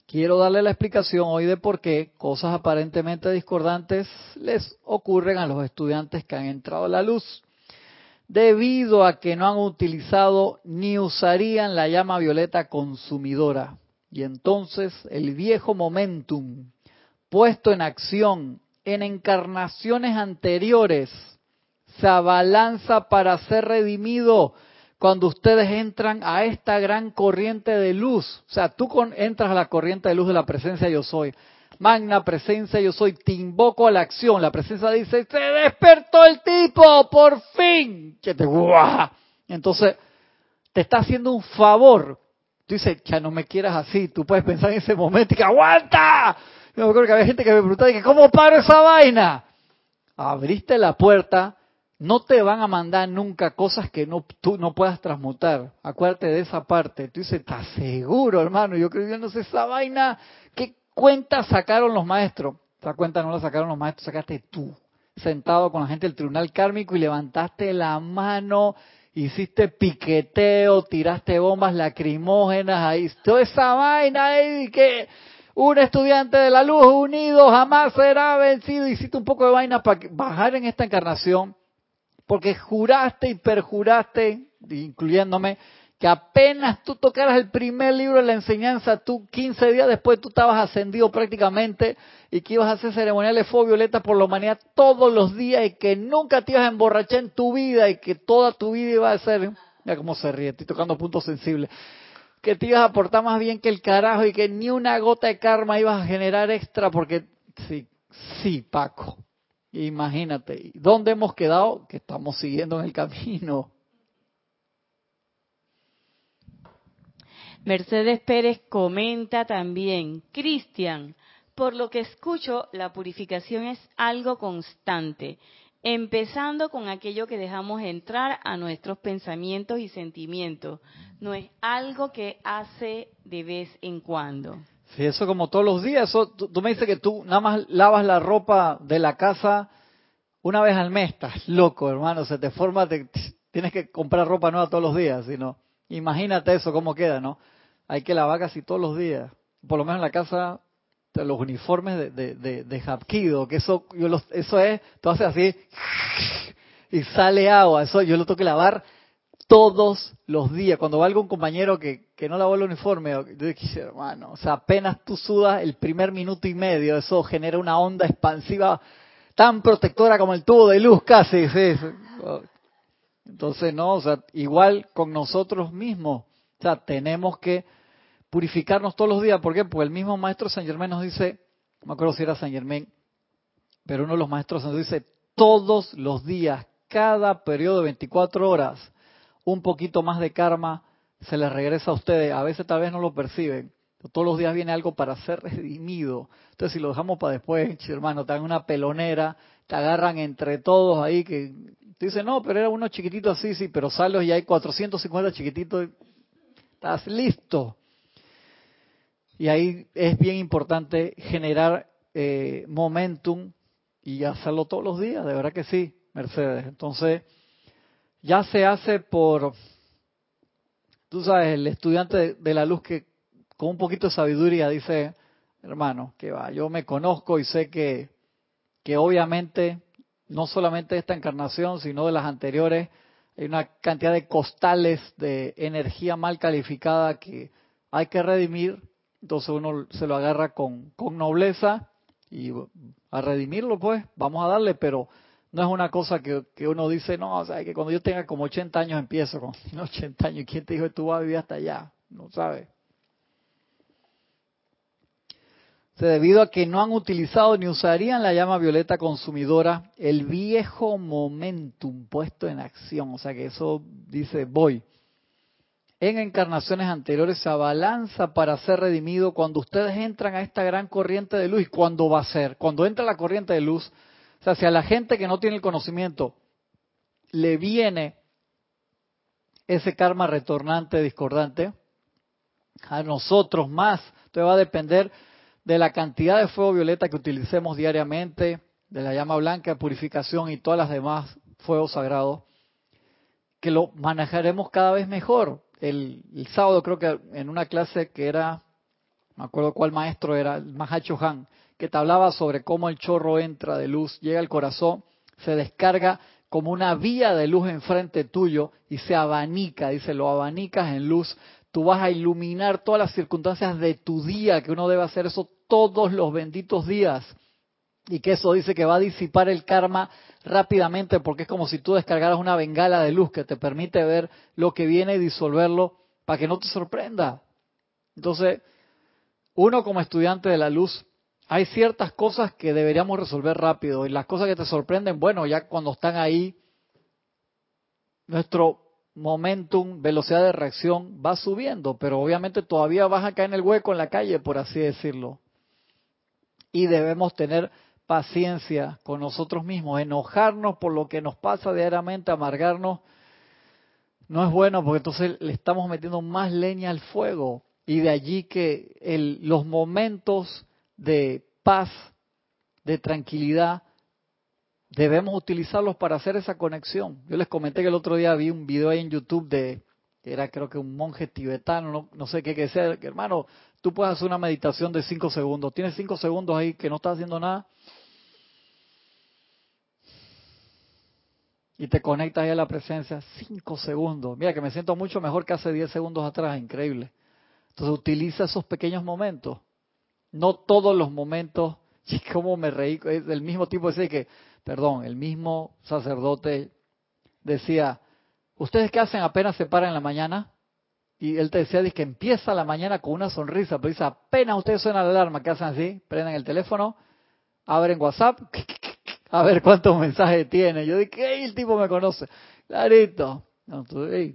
quiero darle la explicación hoy de por qué cosas aparentemente discordantes les ocurren a los estudiantes que han entrado a la luz debido a que no han utilizado ni usarían la llama violeta consumidora. Y entonces el viejo momentum puesto en acción en encarnaciones anteriores se abalanza para ser redimido cuando ustedes entran a esta gran corriente de luz. O sea, tú entras a la corriente de luz de la presencia yo soy magna presencia, yo soy, te invoco a la acción. La presencia dice, se despertó el tipo, por fin. Que te, Entonces, te está haciendo un favor. Tú dices, ya no me quieras así. Tú puedes pensar en ese momento y que aguanta. Yo me acuerdo que había gente que me preguntaba, ¿cómo paro esa vaina? Abriste la puerta, no te van a mandar nunca cosas que no, tú no puedas transmutar. Acuérdate de esa parte. Tú dices, ¿estás seguro, hermano? Yo creo que no sé esa vaina. ¿Qué cuenta sacaron los maestros? Esa cuenta no la sacaron los maestros, sacaste tú. sentado con la gente del tribunal kármico y levantaste la mano, hiciste piqueteo, tiraste bombas lacrimógenas ahí, toda esa vaina ahí que un estudiante de la luz unido jamás será vencido. Hiciste un poco de vaina para bajar en esta encarnación, porque juraste y perjuraste, incluyéndome, que apenas tú tocaras el primer libro de la enseñanza, tú 15 días después tú estabas ascendido prácticamente y que ibas a hacer ceremoniales fuego violeta por la humanidad todos los días y que nunca te ibas a emborrachar en tu vida y que toda tu vida iba a ser, mira cómo se ríe, estoy tocando puntos sensibles, que te ibas a portar más bien que el carajo y que ni una gota de karma ibas a generar extra porque sí, sí, Paco, imagínate, ¿dónde hemos quedado? Que estamos siguiendo en el camino. Mercedes Pérez comenta también, Cristian, por lo que escucho, la purificación es algo constante, empezando con aquello que dejamos entrar a nuestros pensamientos y sentimientos. No es algo que hace de vez en cuando. Sí, eso como todos los días. Eso, tú, me dices que tú nada más lavas la ropa de la casa una vez al mes. Estás loco, hermano. Se te forma, tienes que comprar ropa nueva todos los días. Sino, imagínate eso, cómo queda, ¿no? hay que lavar casi todos los días. Por lo menos en la casa, los uniformes de, de, de, Hapkido, que eso, yo eso es, tú haces así y sale agua. Eso yo lo tengo que lavar todos los días. Cuando va algún compañero que, no lavó el uniforme, yo dije, hermano, o sea, apenas tú sudas el primer minuto y medio, eso genera una onda expansiva tan protectora como el tubo de luz casi. Entonces, no, o sea, igual con nosotros mismos. O sea, tenemos que purificarnos todos los días. ¿Por qué? Porque el mismo maestro San Germán nos dice, no me acuerdo si era San Germán, pero uno de los maestros nos dice, todos los días, cada periodo de 24 horas, un poquito más de karma se les regresa a ustedes. A veces tal vez no lo perciben. todos los días viene algo para ser redimido. Entonces, si lo dejamos para después, hermano, te dan una pelonera, te agarran entre todos ahí que te dicen, no, pero era uno chiquitito así, sí, pero sales y hay 450 chiquititos. Estás listo. Y ahí es bien importante generar eh, momentum y hacerlo todos los días, de verdad que sí, Mercedes. Entonces, ya se hace por, tú sabes, el estudiante de, la luz que con un poquito de sabiduría dice, hermano, que va, yo me conozco y sé que, que obviamente no solamente esta encarnación, sino de las anteriores, hay una cantidad de costales de energía mal calificada que hay que redimir entonces uno se lo agarra con, con nobleza y a redimirlo, pues, vamos a darle, pero no es una cosa que, uno dice, no, o sea, que cuando yo tenga como 80 años empiezo, con 80 años, ¿quién te dijo que tú vas a vivir hasta allá? No sabes. debido a que no han utilizado ni usarían la llama violeta consumidora, el viejo momentum puesto en acción, o sea que eso dice voy en encarnaciones anteriores se abalanza para ser redimido cuando ustedes entran a esta gran corriente de luz. ¿Y cuándo va a ser? Cuando entra la corriente de luz, o sea, si a la gente que no tiene el conocimiento le viene ese karma retornante, discordante, a nosotros más, entonces va a depender de la cantidad de fuego violeta que utilicemos diariamente, de la llama blanca purificación y todas las demás fuegos sagrados, que lo manejaremos cada vez mejor. El, sábado creo que en una clase que era, me acuerdo cuál maestro era, el Mahacho Han, que te hablaba sobre cómo el chorro entra de luz, llega al corazón, se descarga como una vía de luz enfrente tuyo y se abanica, dice, lo abanicas en luz, tú vas a iluminar todas las circunstancias de tu día, que uno debe hacer eso todos los benditos días, y que eso dice que va a disipar el karma rápidamente porque es como si tú descargaras una bengala de luz que te permite ver lo que viene y disolverlo para que no te sorprenda. Entonces, uno como estudiante de la luz, hay ciertas cosas que deberíamos resolver rápido y las cosas que te sorprenden, bueno, ya cuando están ahí, nuestro momentum, velocidad de reacción va subiendo, pero obviamente todavía vas a caer en el hueco en la calle, por así decirlo. Y debemos tener paciencia con nosotros mismos, enojarnos por lo que nos pasa diariamente, amargarnos, no es bueno porque entonces le estamos metiendo más leña al fuego y de allí que el, los momentos de paz, de tranquilidad, debemos utilizarlos para hacer esa conexión. Yo les comenté que el otro día vi un video ahí en YouTube de, era creo que un monje tibetano, no, sé qué que sea, que hermano, tú puedes hacer una meditación de cinco segundos. Tienes cinco segundos ahí que no estás haciendo nada. Y te conectas ahí a la presencia, cinco segundos. Mira que me siento mucho mejor que hace diez segundos atrás, increíble. Entonces utiliza esos pequeños momentos. No todos los momentos, como me reí, es el mismo tipo decía que, perdón, el mismo sacerdote decía, ¿ustedes qué hacen apenas se paran en la mañana? Y él te decía que empieza la mañana con una sonrisa, pero dice, apenas ustedes suenan la alarma, ¿qué hacen así? Prenden el teléfono, abren WhatsApp, a ver cuántos mensajes tiene. Yo dije, el tipo me conoce. Clarito. Entonces,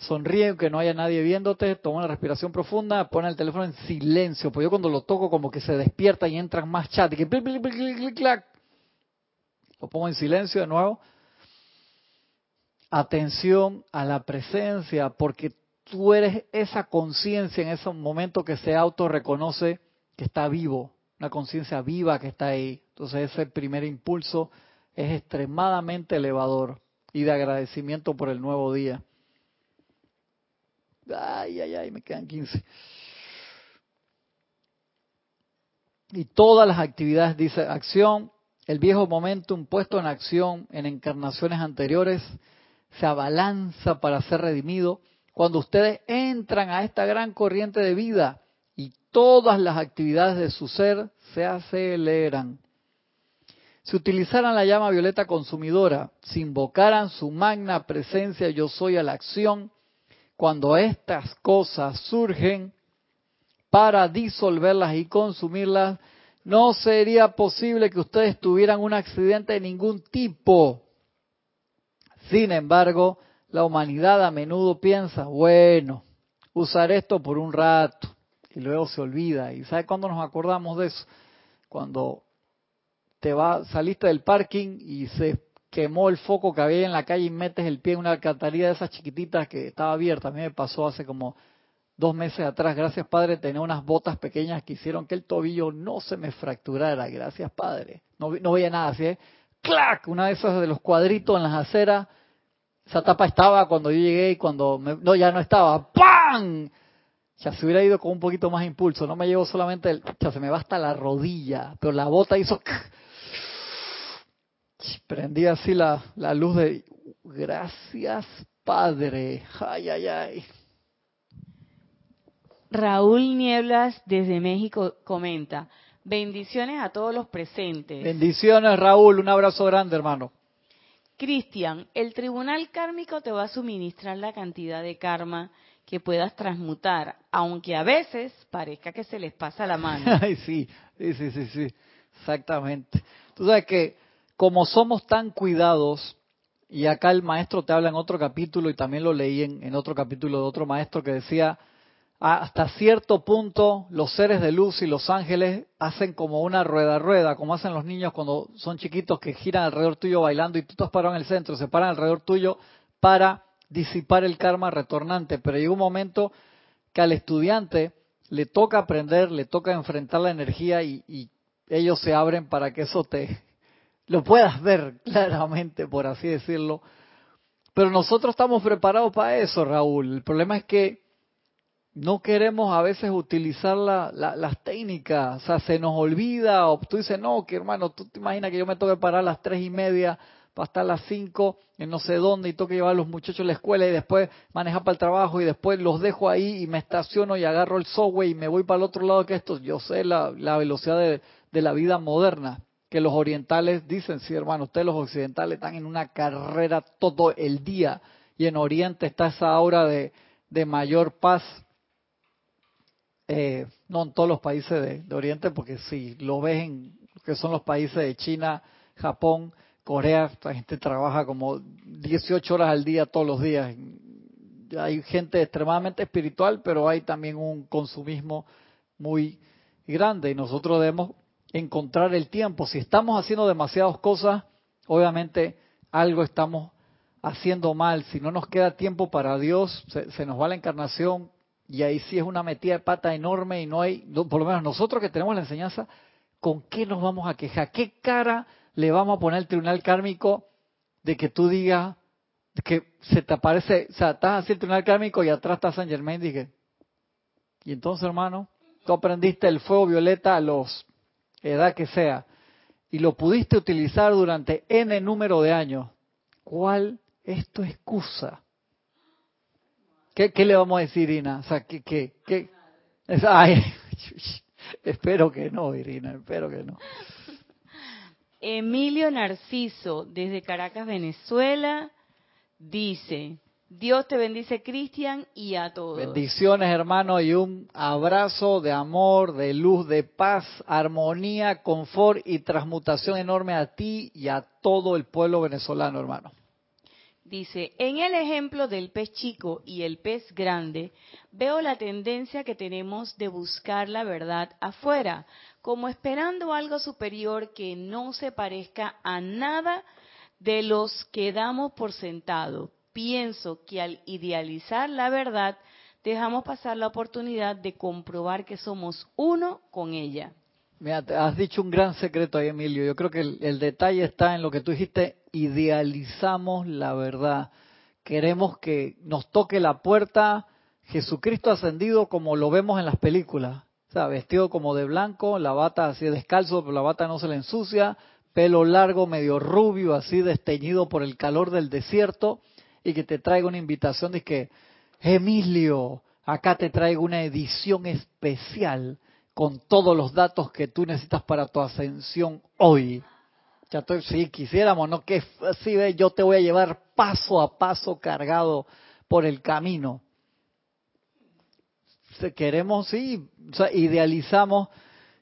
sonríe que no haya nadie viéndote, toma una respiración profunda, pone el teléfono en silencio, pues yo cuando lo toco como que se despierta y entran más chat y que lo pongo en silencio de nuevo. Atención a la presencia, porque tú eres esa conciencia en ese momento que se autorreconoce que está vivo, una conciencia viva que está ahí. Entonces ese primer impulso es extremadamente elevador y de agradecimiento por el nuevo día. Ay, ay, ay, me quedan 15. Y todas las actividades, dice, acción, el viejo momentum puesto en acción en encarnaciones anteriores, se abalanza para ser redimido. Cuando ustedes entran a esta gran corriente de vida y todas las actividades de su ser se aceleran. Si utilizaran la llama violeta consumidora, si invocaran su magna presencia yo soy a la acción, cuando estas cosas surgen para disolverlas y consumirlas, no sería posible que ustedes tuvieran un accidente de ningún tipo. Sin embargo, la humanidad a menudo piensa, bueno, usar esto por un rato y luego se olvida. ¿Y sabe cuándo nos acordamos de eso? Cuando te va, saliste del parking y se quemó el foco que había en la calle y metes el pie en una alcantarilla de esas chiquititas que estaba abierta. A mí me pasó hace como dos meses atrás. Gracias, Padre, tenía unas botas pequeñas que hicieron que el tobillo no se me fracturara. Gracias, Padre. No, no veía nada así, ¿eh? ¡Clac! Una de esas de los cuadritos en las aceras. Esa tapa estaba cuando yo llegué y cuando... no, ya no estaba. ¡Pam! Ya se hubiera ido con un poquito más impulso. No me llevo solamente el... Ya se me va hasta la rodilla. Pero la bota hizo... Prendí así la, la luz de gracias Padre. Ay, ay, ay. Raúl Nieblas desde México comenta, bendiciones a todos los presentes. Bendiciones Raúl, un abrazo grande hermano. Cristian, el tribunal kármico te va a suministrar la cantidad de karma que puedas transmutar, aunque a veces parezca que se les pasa la mano. Ay, sí, sí, sí, sí, sí, exactamente. Tú sabes que como somos tan cuidados, y acá el maestro te habla en otro capítulo y también lo leí en, otro capítulo de otro maestro que decía, hasta cierto punto los seres de luz y los ángeles hacen como una rueda rueda, como hacen los niños cuando son chiquitos que giran alrededor tuyo bailando y tú estás parado en el centro, se paran alrededor tuyo para disipar el karma retornante. Pero llega un momento que al estudiante le toca aprender, le toca enfrentar la energía y ellos se abren para que eso te, lo puedas ver claramente, por así decirlo. Pero nosotros estamos preparados para eso, Raúl. El problema es que no queremos a veces utilizar las técnicas. O sea, se nos olvida. O tú dices, no, que hermano, tú te imaginas que yo me tengo que parar a las tres y media para estar a las cinco en no sé dónde y tengo que llevar a los muchachos a la escuela y después manejar para el trabajo y después los dejo ahí y me estaciono y agarro el software y me voy para el otro lado que esto. Yo sé la, velocidad de la vida moderna que los orientales dicen, sí hermano, ustedes los occidentales están en una carrera todo el día y en Oriente está esa hora de, mayor paz, eh, no en todos los países de, Oriente, porque si lo ves en que son los países de China, Japón, Corea, la gente trabaja como 18 horas al día todos los días. Hay gente extremadamente espiritual, pero hay también un consumismo muy grande y nosotros debemos encontrar el tiempo. Si estamos haciendo demasiadas cosas, obviamente algo estamos haciendo mal. Si no nos queda tiempo para Dios, se, nos va la encarnación y ahí sí es una metida de pata enorme y no hay, por lo menos nosotros que tenemos la enseñanza, ¿con qué nos vamos a quejar? ¿Qué cara le vamos a poner el tribunal kármico de que tú digas que se te aparece, o sea, estás así el tribunal kármico y atrás está San Germain, dije. Y entonces, hermano, tú aprendiste el fuego violeta a los edad que sea y lo pudiste utilizar durante n número de años. ¿Cuál es tu excusa? ¿Qué, le vamos a decir, Irina? O sea, ¿qué, qué, qué? ay, espero que no, Irina, espero que no. Emilio Narciso, desde Caracas, Venezuela, dice, Dios te bendice, Cristian, y a todos. Bendiciones, hermano, y un abrazo de amor, de luz, de paz, armonía, confort y transmutación enorme a ti y a todo el pueblo venezolano, hermano. Dice, en el ejemplo del pez chico y el pez grande, veo la tendencia que tenemos de buscar la verdad afuera, como esperando algo superior que no se parezca a nada de los que damos por sentado. Pienso que al idealizar la verdad, dejamos pasar la oportunidad de comprobar que somos uno con ella. Mira, has dicho un gran secreto ahí, Emilio. Yo creo que el, detalle está en lo que tú dijiste, idealizamos la verdad. Queremos que nos toque la puerta Jesucristo ascendido como lo vemos en las películas. O sea, vestido como de blanco, la bata así descalzo, pero la bata no se le ensucia, pelo largo, medio rubio, así desteñido por el calor del desierto, y que te traiga una invitación de que, Emilio, acá te traigo una edición especial con todos los datos que tú necesitas para tu ascensión hoy. Ya estoy, si quisiéramos, ¿no? Que así ve, yo te voy a llevar paso a paso cargado por el camino. Queremos, sí, o sea, idealizamos,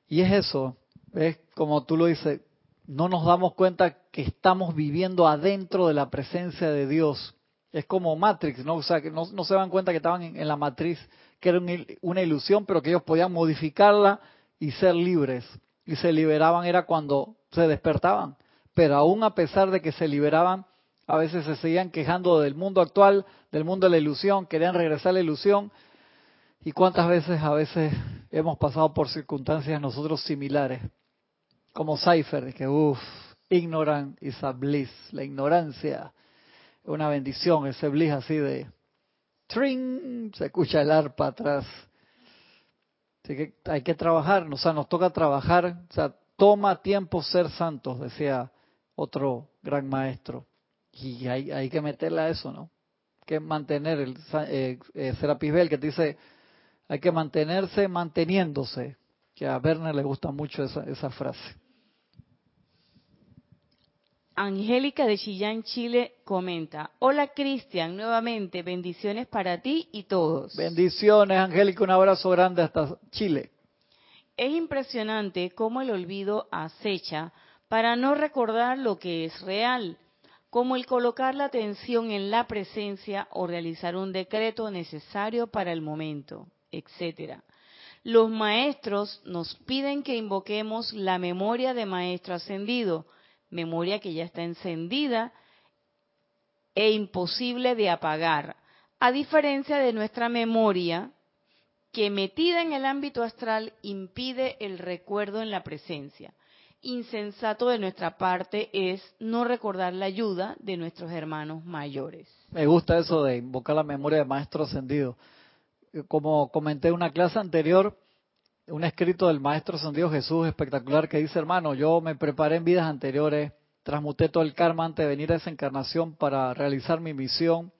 y es eso, es como tú lo dices, no nos damos cuenta que estamos viviendo adentro de la presencia de Dios. Es como Matrix, ¿no? O sea, que no, se dan cuenta que estaban en, la matriz, que era una ilusión, pero que ellos podían modificarla y ser libres. Y se liberaban era cuando se despertaban. Pero aún a pesar de que se liberaban, a veces se seguían quejando del mundo actual, del mundo de la ilusión, querían regresar a la ilusión. ¿Y cuántas veces a veces hemos pasado por circunstancias nosotros similares? como Cypher, que uff, ignorant is a bliss, la ignorancia una bendición, ese bliss así de tring, se escucha el arpa atrás. Así que hay que trabajar, o sea, nos toca trabajar, o sea, toma tiempo ser santos, decía otro gran maestro. Y hay, hay que meterle a eso, ¿no? que mantener, el eh, eh, que te dice, hay que mantenerse manteniéndose, que a Werner le gusta mucho esa, esa frase. Angélica de Chillán, Chile, comenta, hola Cristian, nuevamente bendiciones para ti y todos. Bendiciones, Angélica, un abrazo grande hasta Chile. Es impresionante cómo el olvido acecha para no recordar lo que es real, como el colocar la atención en la presencia o realizar un decreto necesario para el momento, etcétera. Los maestros nos piden que invoquemos la memoria de maestro ascendido, memoria que ya está encendida e imposible de apagar, a diferencia de nuestra memoria que metida en el ámbito astral impide el recuerdo en la presencia. Insensato de nuestra parte es no recordar la ayuda de nuestros hermanos mayores. Me gusta eso de invocar la memoria de maestro ascendido. Como comenté en una clase anterior, un escrito del Maestro Ascendido Jesús espectacular que dice, hermano, yo me preparé en vidas anteriores, transmuté todo el karma antes de venir a esa encarnación para realizar mi misión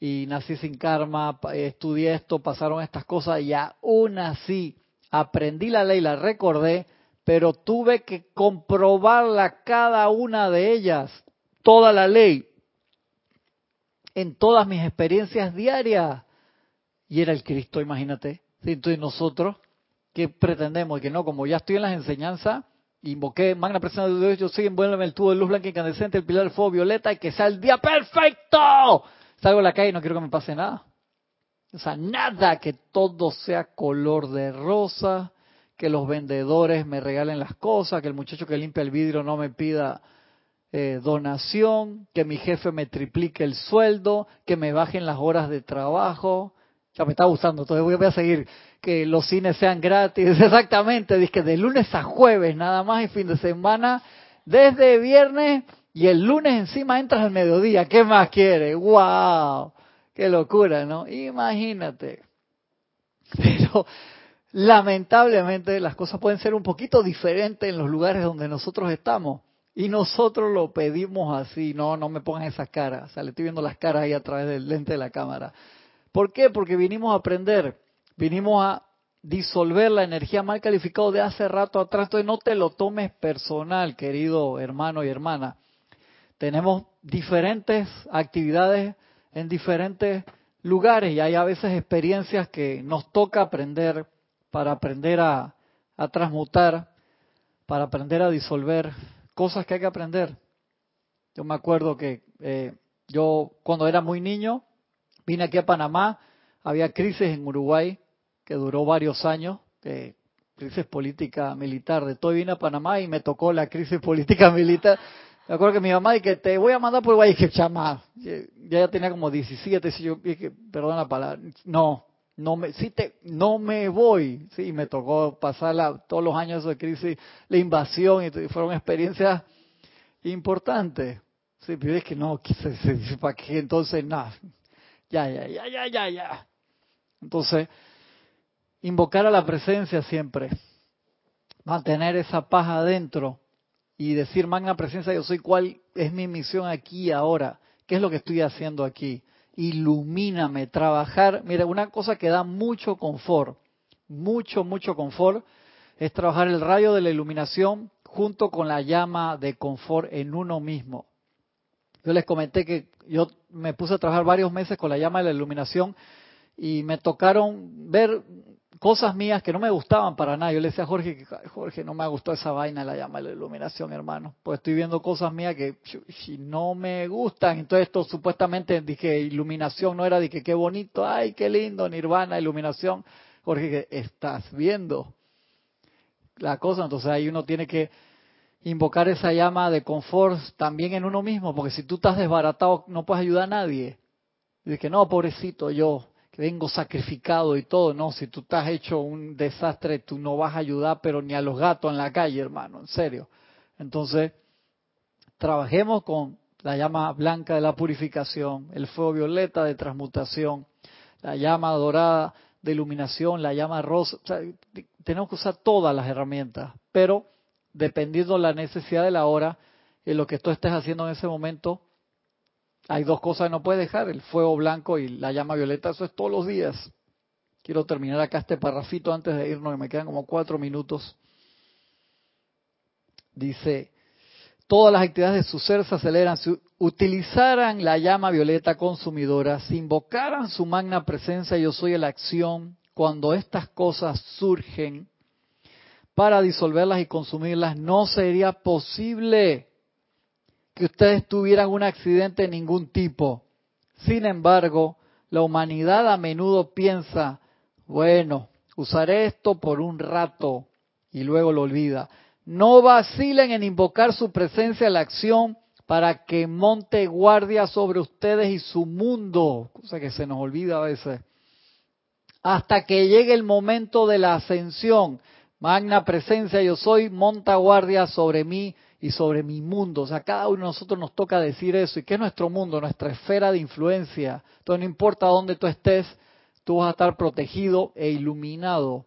y nací sin karma, estudié esto, pasaron estas cosas y aún así aprendí la ley, la recordé, pero tuve que comprobarla cada una de ellas, toda la ley, en todas mis experiencias diarias. Y era el Cristo, imagínate. Entonces nosotros ¿Qué pretendemos? Que no, como ya estoy en las enseñanzas, invoqué magna presencia de Dios, yo soy envuélveme el tubo de luz blanca incandescente, el pilar del fuego violeta y que sea el día perfecto. Salgo a la calle y no quiero que me pase nada. O sea, nada, que todo sea color de rosa, que los vendedores me regalen las cosas, que el muchacho que limpia el vidrio no me pida eh, donación, que mi jefe me triplique el sueldo, que me bajen las horas de trabajo. Ya me está gustando, entonces voy a seguir que los cines sean gratis, exactamente, que de lunes a jueves nada más y fin de semana desde viernes y el lunes encima entras al mediodía. ¿Qué más quieres? ¡Wow! ¡Qué locura, ¿no? Imagínate. Pero lamentablemente las cosas pueden ser un poquito diferentes en los lugares donde nosotros estamos. Y nosotros lo pedimos así, no, no me pongan esas caras. O sea, le estoy viendo las caras ahí a través del lente de la cámara. ¿Por qué? Porque vinimos a aprender, vinimos a disolver la energía mal calificada de hace rato atrás. Entonces no te lo tomes personal, querido hermano y hermana. Tenemos diferentes actividades en diferentes lugares y hay a veces experiencias que nos toca aprender para aprender a, transmutar, para aprender a disolver cosas que hay que aprender. Yo me acuerdo que eh, yo cuando era muy niño vine aquí a Panamá, había crisis en Uruguay que duró varios años, crisis política militar, de todo vine a Panamá y me tocó la crisis política militar. Me acuerdo que mi mamá que te voy a mandar por Uruguay, y que chama, ya, ya tenía como 17, y yo dije, perdón la palabra, no, no me, sí te, no me voy, sí, me tocó pasar todos los años de crisis, la invasión, y fueron experiencias importantes. Sí, pero es que no, ¿para qué? Entonces, nada, ya, ya, ya, ya, ya, ya. Entonces, invocar a la presencia siempre, mantener esa paz adentro y decir, magna presencia, yo soy cuál es mi misión aquí ahora, qué es lo que estoy haciendo aquí. Ilumíname, trabajar. Mira, una cosa que da mucho confort, mucho, mucho confort, es trabajar el rayo de la iluminación junto con la llama de confort en uno mismo. Yo les comenté que yo me puse a trabajar varios meses con la llama de la iluminación y me tocaron ver cosas mías que no me gustaban para nada. Yo le decía a Jorge, Jorge, no me gustó esa vaina, la llama de la iluminación, hermano. Pues estoy viendo cosas mías que no me gustan. Entonces esto supuestamente dije iluminación, no era que qué bonito, ay, qué lindo, nirvana, iluminación. Jorge, estás viendo la cosa. Entonces ahí uno tiene que invocar esa llama de confort también en uno mismo, porque si tú estás desbaratado no puedes ayudar a nadie. Dice que no, pobrecito yo, que vengo sacrificado y todo, no, si tú estás hecho un desastre, tú no vas a ayudar, pero ni a los gatos en la calle, hermano, en serio. Entonces, trabajemos con la llama blanca de la purificación, el fuego violeta de transmutación, la llama dorada de iluminación, la llama rosa. tenemos que usar todas las herramientas, pero dependiendo de la necesidad de la hora, en lo que tú estés haciendo en ese momento, hay dos cosas que no puedes dejar, el fuego blanco y la llama violeta, eso es todos los días. Quiero terminar acá este parrafito antes de irnos, que me quedan como cuatro minutos. Dice, todas las actividades de su ser se aceleran si utilizaran la llama violeta consumidora, si invocaran su magna presencia, yo soy la acción, cuando estas cosas surgen, para disolverlas y consumirlas, no sería posible que ustedes tuvieran un accidente de ningún tipo. Sin embargo, la humanidad a menudo piensa, bueno, usaré esto por un rato y luego lo olvida. No vacilen en invocar su presencia en la acción para que monte guardia sobre ustedes y su mundo, cosa que se nos olvida a veces, hasta que llegue el momento de la ascensión Magna presencia yo soy, monta guardia sobre mí y sobre mi mundo. O sea, cada uno de nosotros nos toca decir eso. ¿Y qué es nuestro mundo? Nuestra esfera de influencia. Entonces, no importa dónde tú estés, tú vas a estar protegido e iluminado.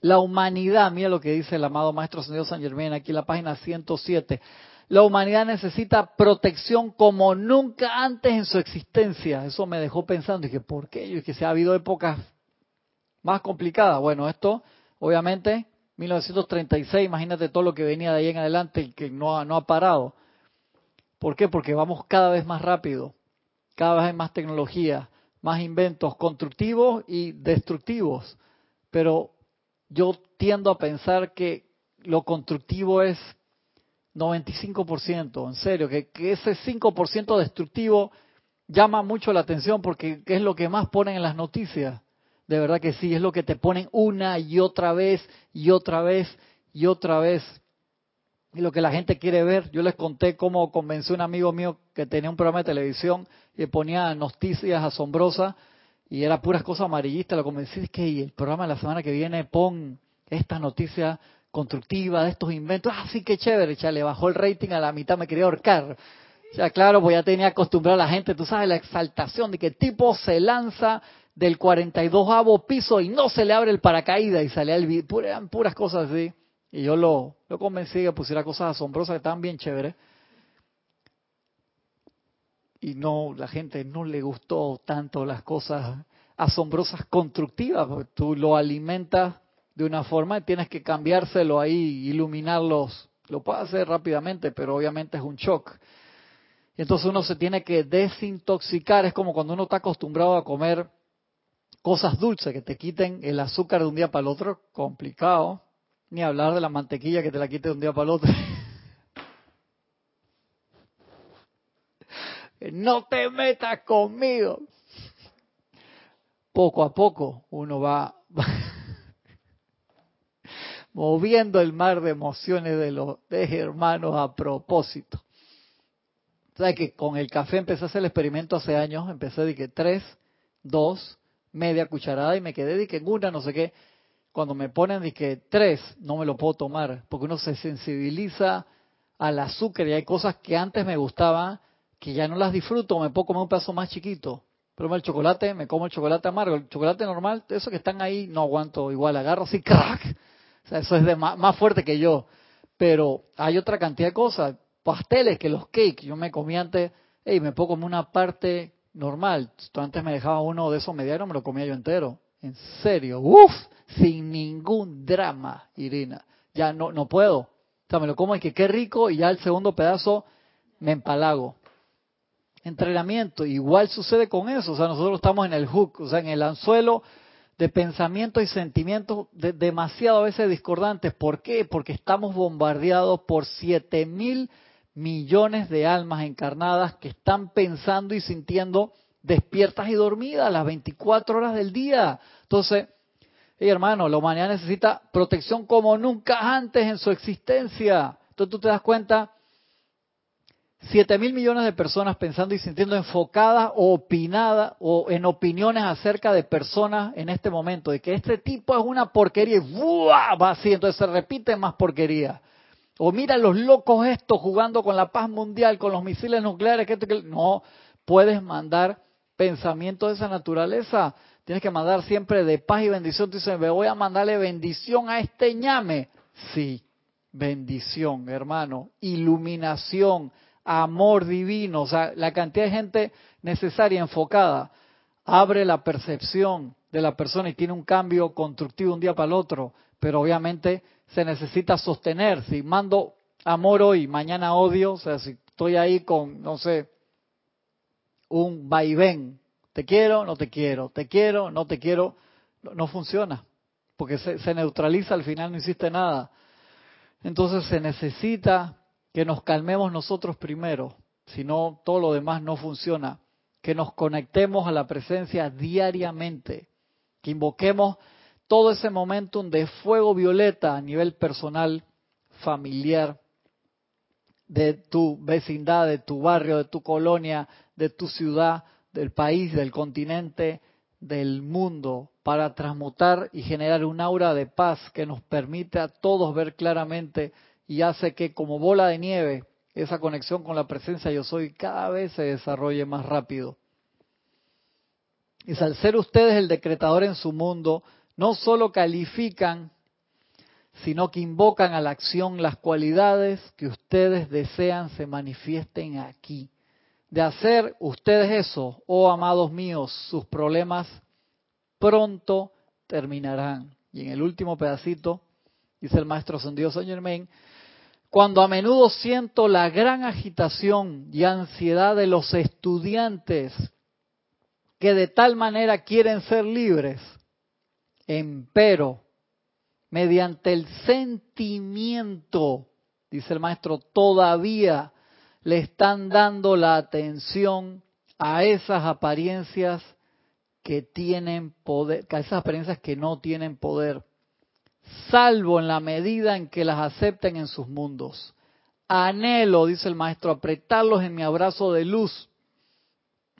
La humanidad, mira lo que dice el amado Maestro Señor San Germán aquí en la página 107. La humanidad necesita protección como nunca antes en su existencia. Eso me dejó pensando. Que, ¿por qué? Y que se ha habido épocas más complicadas. Bueno, esto Obviamente, 1936, imagínate todo lo que venía de ahí en adelante y que no ha, no ha parado. ¿Por qué? Porque vamos cada vez más rápido, cada vez hay más tecnología, más inventos constructivos y destructivos. Pero yo tiendo a pensar que lo constructivo es 95%, en serio, que, que ese 5% destructivo llama mucho la atención porque es lo que más ponen en las noticias. De verdad que sí, es lo que te ponen una y otra vez y otra vez y otra vez. Y lo que la gente quiere ver, yo les conté cómo convencí a un amigo mío que tenía un programa de televisión y ponía noticias asombrosas y era puras cosas amarillistas. Lo convencí es que el programa de la semana que viene pon esta noticia constructiva, de estos inventos. Ah, sí, qué chévere, ya le bajó el rating a la mitad, me quería ahorcar. Sea, claro, pues ya tenía acostumbrado a la gente, tú sabes, la exaltación de que tipo se lanza del 42 avo piso y no se le abre el paracaídas y sale el eran puras cosas así. Y yo lo, lo convencí que pusiera cosas asombrosas que estaban bien chéveres. Y no, la gente no le gustó tanto las cosas asombrosas constructivas, porque tú lo alimentas de una forma y tienes que cambiárselo ahí, iluminarlos. Lo puedes hacer rápidamente, pero obviamente es un shock. Y entonces uno se tiene que desintoxicar. Es como cuando uno está acostumbrado a comer cosas dulces que te quiten el azúcar de un día para el otro, complicado. Ni hablar de la mantequilla que te la quite de un día para el otro. no te metas conmigo. Poco a poco uno va, moviendo el mar de emociones de los de hermanos a propósito. ¿Sabes que con el café empecé a hacer el experimento hace años? Empecé de que tres, dos, media cucharada y me quedé de que una, no sé qué. Cuando me ponen de que tres, no me lo puedo tomar, porque uno se sensibiliza al azúcar y hay cosas que antes me gustaban que ya no las disfruto, me puedo comer un pedazo más chiquito. Pero el chocolate, me como el chocolate amargo. El chocolate normal, eso que están ahí, no aguanto igual, agarro así, crack. O sea, eso es de más, más fuerte que yo. Pero hay otra cantidad de cosas, pasteles que los cakes. Yo me comí antes, y me puedo comer una parte normal. Antes me dejaba uno de esos medianos, me lo comía yo entero. En serio, uff, sin ningún drama, Irina. Ya no, no puedo. O sea, me lo como y que qué rico y ya el segundo pedazo me empalago entrenamiento. Igual sucede con eso, o sea, nosotros estamos en el hook, o sea, en el anzuelo de pensamientos y sentimientos demasiado a veces discordantes. ¿Por qué? Porque estamos bombardeados por siete mil millones de almas encarnadas que están pensando y sintiendo despiertas y dormidas las 24 horas del día. Entonces, hey, hermano, la humanidad necesita protección como nunca antes en su existencia. Entonces tú te das cuenta 7 mil millones de personas pensando y sintiendo enfocadas o opinadas o en opiniones acerca de personas en este momento, de que este tipo es una porquería y va así, entonces se repite más porquería. O mira los locos estos jugando con la paz mundial, con los misiles nucleares, que, que no puedes mandar pensamientos de esa naturaleza. Tienes que mandar siempre de paz y bendición. Tú dices, me voy a mandarle bendición a este ñame. Sí, bendición, hermano. Iluminación, amor divino, o sea, la cantidad de gente necesaria, enfocada, abre la percepción de la persona y tiene un cambio constructivo un día para el otro, pero obviamente se necesita sostener. Si mando amor hoy, mañana odio, o sea, si estoy ahí con, no sé, un vaivén, te quiero, no te quiero, te quiero, no te quiero, no, funciona, porque se, se neutraliza, al final no hiciste nada. Entonces se necesita que nos calmemos nosotros primero, si no todo lo demás no funciona, que nos conectemos a la presencia diariamente, que invoquemos todo ese momentum de fuego violeta a nivel personal, familiar, de tu vecindad, de tu barrio, de tu colonia, de tu ciudad, del país, del continente, del mundo, para transmutar y generar un aura de paz que nos permite a todos ver claramente y hace que como bola de nieve esa conexión con la presencia yo soy cada vez se desarrolle más rápido. Y al ser ustedes el decretador en su mundo, no solo califican, sino que invocan a la acción las cualidades que ustedes desean se manifiesten aquí. De hacer ustedes eso, oh amados míos, sus problemas pronto terminarán. Y en el último pedacito, dice el maestro Dios Señor Germain, cuando a menudo siento la gran agitación y ansiedad de los estudiantes que de tal manera quieren ser libres, empero, mediante el sentimiento, dice el maestro, todavía le están dando la atención a esas apariencias que tienen poder, a esas apariencias que no tienen poder salvo en la medida en que las acepten en sus mundos. Anhelo, dice el maestro, apretarlos en mi abrazo de luz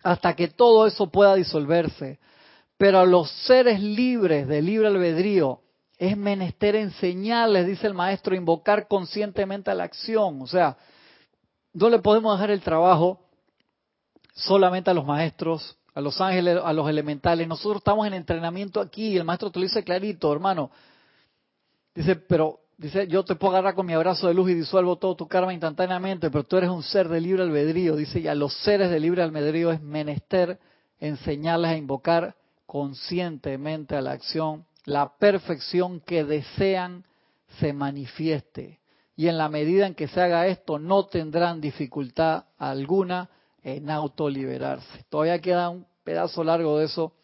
hasta que todo eso pueda disolverse. Pero a los seres libres de libre albedrío, Es menester enseñarles, dice el maestro, invocar conscientemente a la acción. O sea, no le podemos dejar el trabajo solamente a los maestros, a los ángeles, a los elementales. Nosotros estamos en entrenamiento aquí y el maestro te lo dice clarito, hermano. Dice, pero dice, yo te puedo agarrar con mi abrazo de luz y disuelvo todo tu karma instantáneamente, pero tú eres un ser de libre albedrío. Dice, y a los seres de libre albedrío es menester enseñarles a invocar conscientemente a la acción la perfección que desean se manifieste. Y en la medida en que se haga esto, no tendrán dificultad alguna en autoliberarse. Todavía queda un pedazo largo de eso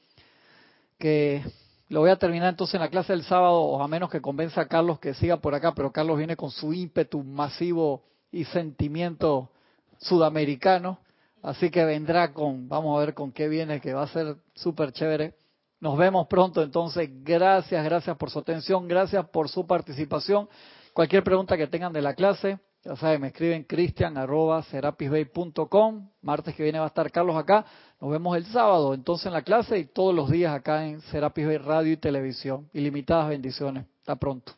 que lo voy a terminar entonces en la clase del sábado, o a menos que convenza a Carlos que siga por acá, pero Carlos viene con su ímpetu masivo y sentimiento sudamericano, así que vendrá con, vamos a ver con qué viene, que va a ser súper chévere. Nos vemos pronto entonces, gracias, gracias por su atención, gracias por su participación. Cualquier pregunta que tengan de la clase, ya saben, me escriben cristian arroba Martes que viene va a estar Carlos acá. Nos vemos el sábado entonces en la clase y todos los días acá en Serapis Bay Radio y Televisión. Ilimitadas bendiciones. Hasta pronto.